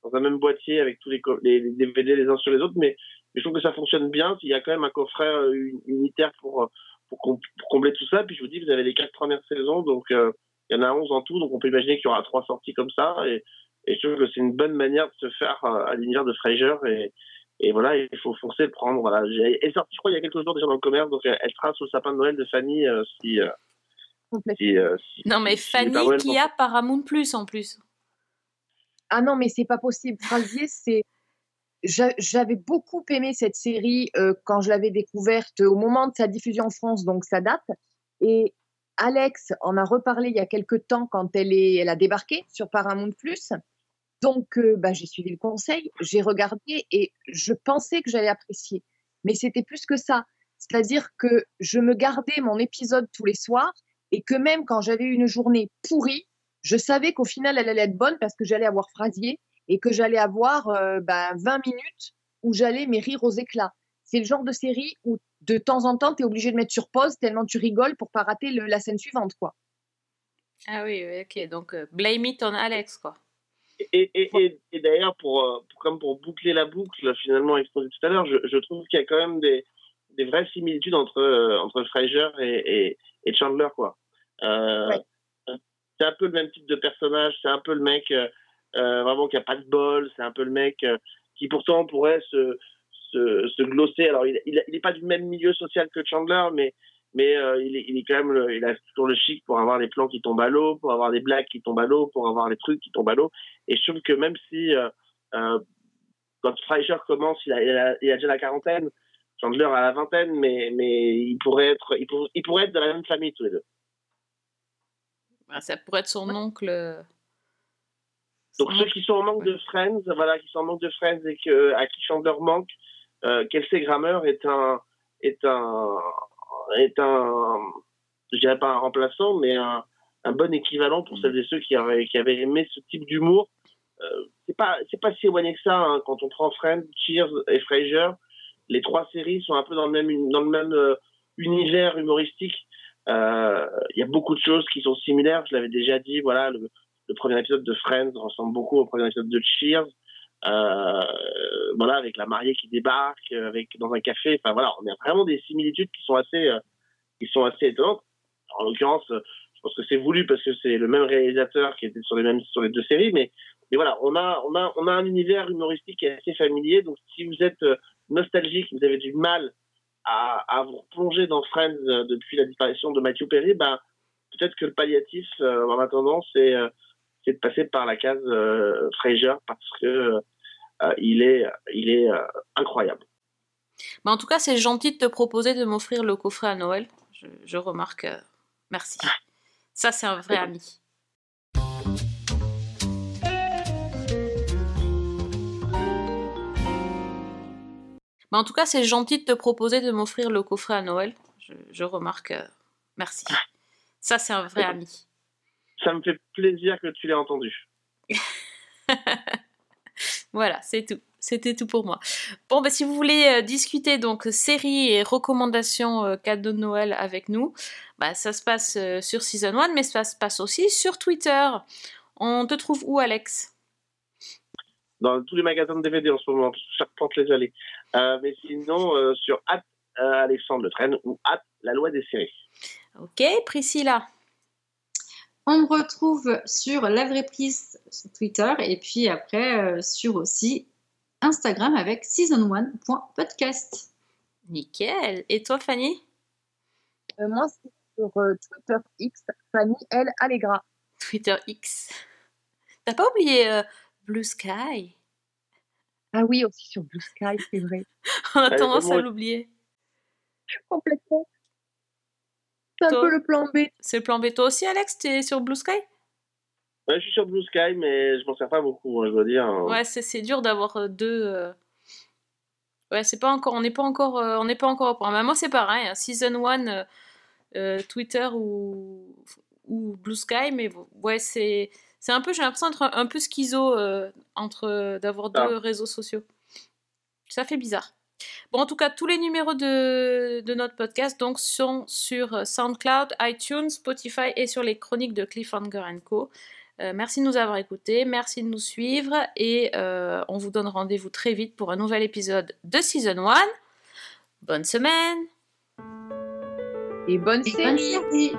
dans un même boîtier avec tous les, les, les DVD les uns sur les autres, mais, je trouve que ça fonctionne bien. Il y a quand même un coffret euh, uni- unitaire pour, euh, pour, com- pour combler tout ça. Puis je vous dis, vous avez les quatre premières saisons, donc euh, il y en a 11 en tout, donc on peut imaginer qu'il y aura trois sorties comme ça. Et, et je trouve que c'est une bonne manière de se faire euh, à l'univers de Frasier. Et, et voilà, il faut foncer le prendre. Voilà. Elle est sortie, je crois, il y a quelques jours déjà dans le commerce, donc elle sera sous le sapin de Noël de Fanny euh, si, euh, si, euh, si- Non, mais si Fanny paroles qui a Paramount Plus en plus. Ah non, mais c'est pas possible. Frasier, c'est. J'a- J'avais beaucoup aimé cette série euh, quand je l'avais découverte au moment de sa diffusion en France, donc ça date. Et Alex en a reparlé il y a quelques temps quand elle, est, elle a débarqué sur Paramount Plus. Donc, euh, bah, j'ai suivi le conseil, j'ai regardé et je pensais que j'allais apprécier. Mais c'était plus que ça. C'est-à-dire que je me gardais mon épisode tous les soirs et que même quand j'avais une journée pourrie, je savais qu'au final, elle allait être bonne parce que j'allais avoir Frasier et que j'allais avoir euh, bah, 20 minutes où j'allais mais rire aux éclats. C'est le genre de série où de temps en temps, tu es obligé de mettre sur pause tellement tu rigoles pour pas rater le- la scène suivante. quoi. Ah oui, oui, ok, donc euh, blame it on Alex, quoi. Et, et, et, et d'ailleurs, pour, euh, pour- comme pour boucler la boucle, finalement exposée tout à l'heure, je, je trouve qu'il y a quand même des, des vraies similitudes entre, euh, entre Frasier et, et, et Chandler, quoi. Euh, C'est un peu le même type de personnage, c'est un peu le mec euh, vraiment qui a pas de bol, c'est un peu le mec qui pourtant pourrait se, se, se glosser. Alors, il, il, il est pas du même milieu social que Chandler, mais mais euh, il, est, il est quand même le- il a toujours le chic pour avoir des plans qui tombent à l'eau, pour avoir des blagues qui tombent à l'eau, pour avoir des trucs qui tombent à l'eau. Et je trouve que même si euh, euh, quand Frasier commence, il a, il, a, il a déjà la quarantaine, Chandler a la vingtaine, mais mais il pourrait être il, pour- il pourrait être de la même famille tous les deux. Ah, Ça pourrait être son oncle. euh, Donc ceux qui sont en manque de Friends, voilà, qui sont en manque de Friends et que, à qui Chandler manque, euh, Kelsey Grammer est un est un est un je dirais pas un remplaçant, mais un, un bon équivalent pour celles et ceux qui avaient, qui avaient aimé ce type d'humour. Euh, c'est pas c'est pas si éloigné que ça hein, quand on prend Friends, Cheers et Frasier. Les trois séries sont un peu dans le même euh, univers humoristique. Euh, Il y a beaucoup de choses qui sont similaires. Je l'avais déjà dit. Voilà, le, premier épisode de Friends ressemble beaucoup au premier épisode de Cheers. Euh, voilà, avec la mariée qui débarque, avec dans un café. Enfin voilà, on a vraiment des similitudes qui sont assez, qui sont assez étonnantes. En l'occurrence, je pense que c'est voulu parce que c'est le même réalisateur qui était sur les mêmes sur les deux séries, mais mais voilà, on a on a on a un univers humoristique qui est assez familier. Donc si vous êtes nostalgique, vous avez du mal à, à vous replonger dans Friends euh, depuis la disparition de Matthew Perry, ben peut-être que le palliatif euh, en attendant c'est euh, c'est de passer par la case Frasier parce que il est il est incroyable. Mais en tout cas, c'est gentil de te proposer de m'offrir le coffret à Noël. Je, je remarque. euh, Merci. Ça, c'est un vrai ami. Mais en tout cas, c'est gentil de te proposer de m'offrir le coffret à Noël. Je, je remarque. euh, Merci. Ça, c'est un vrai ami. Ça me fait plaisir que tu l'aies entendu. Voilà, c'est tout. C'était tout pour moi. Bon, bah, si vous voulez euh, discuter donc séries et recommandations euh, cadeaux de Noël avec nous, bah, ça se passe sur Season 1, mais ça se passe aussi sur Twitter. On te trouve où, Alex? Dans tous les magasins de DVD en ce moment, charpente les allées. Euh, mais sinon, euh, sur at, euh, Alexandre Le Train ou at la loi des séries. Ok, Priscilla. On me retrouve sur La Vraie Prise sur Twitter et puis après euh, sur aussi Instagram avec season1.podcast. Nickel. Et toi, Fanny? Euh, moi, c'est sur euh, Twitter X, Fanny L. Allegra. Twitter X. T'as pas oublié euh, Blue Sky? Ah oui, aussi sur Blue Sky, c'est vrai. On a tendance à l'oublier. Complètement. C'est un peu le plan B. C'est le plan B. Toi aussi, Alex, t'es sur Blue Sky? Ouais, je suis sur Blue Sky, mais je m'en sers pas beaucoup, hein, je dois dire. Ouais, c'est c'est dur d'avoir euh, deux. euh, Ouais, c'est pas encore. On n'est pas encore. euh, on n'est pas encore au point. Mais moi, c'est pareil. hein, Season 1, euh, euh, Twitter ou ou Blue Sky, mais ouais, c'est c'est un peu. J'ai l'impression d'être un, un peu schizo euh, entre d'avoir deux Ah. réseaux sociaux. Ça fait bizarre. Bon, en tout cas, tous les numéros de, de notre podcast donc, sont sur euh, SoundCloud, iTunes, Spotify et sur les chroniques de Cliffhanger Co. Euh, merci de nous avoir écoutés, merci de nous suivre et euh, on vous donne rendez-vous très vite pour un nouvel épisode de Season 1. Bonne semaine Et bonne Et bonne série. série.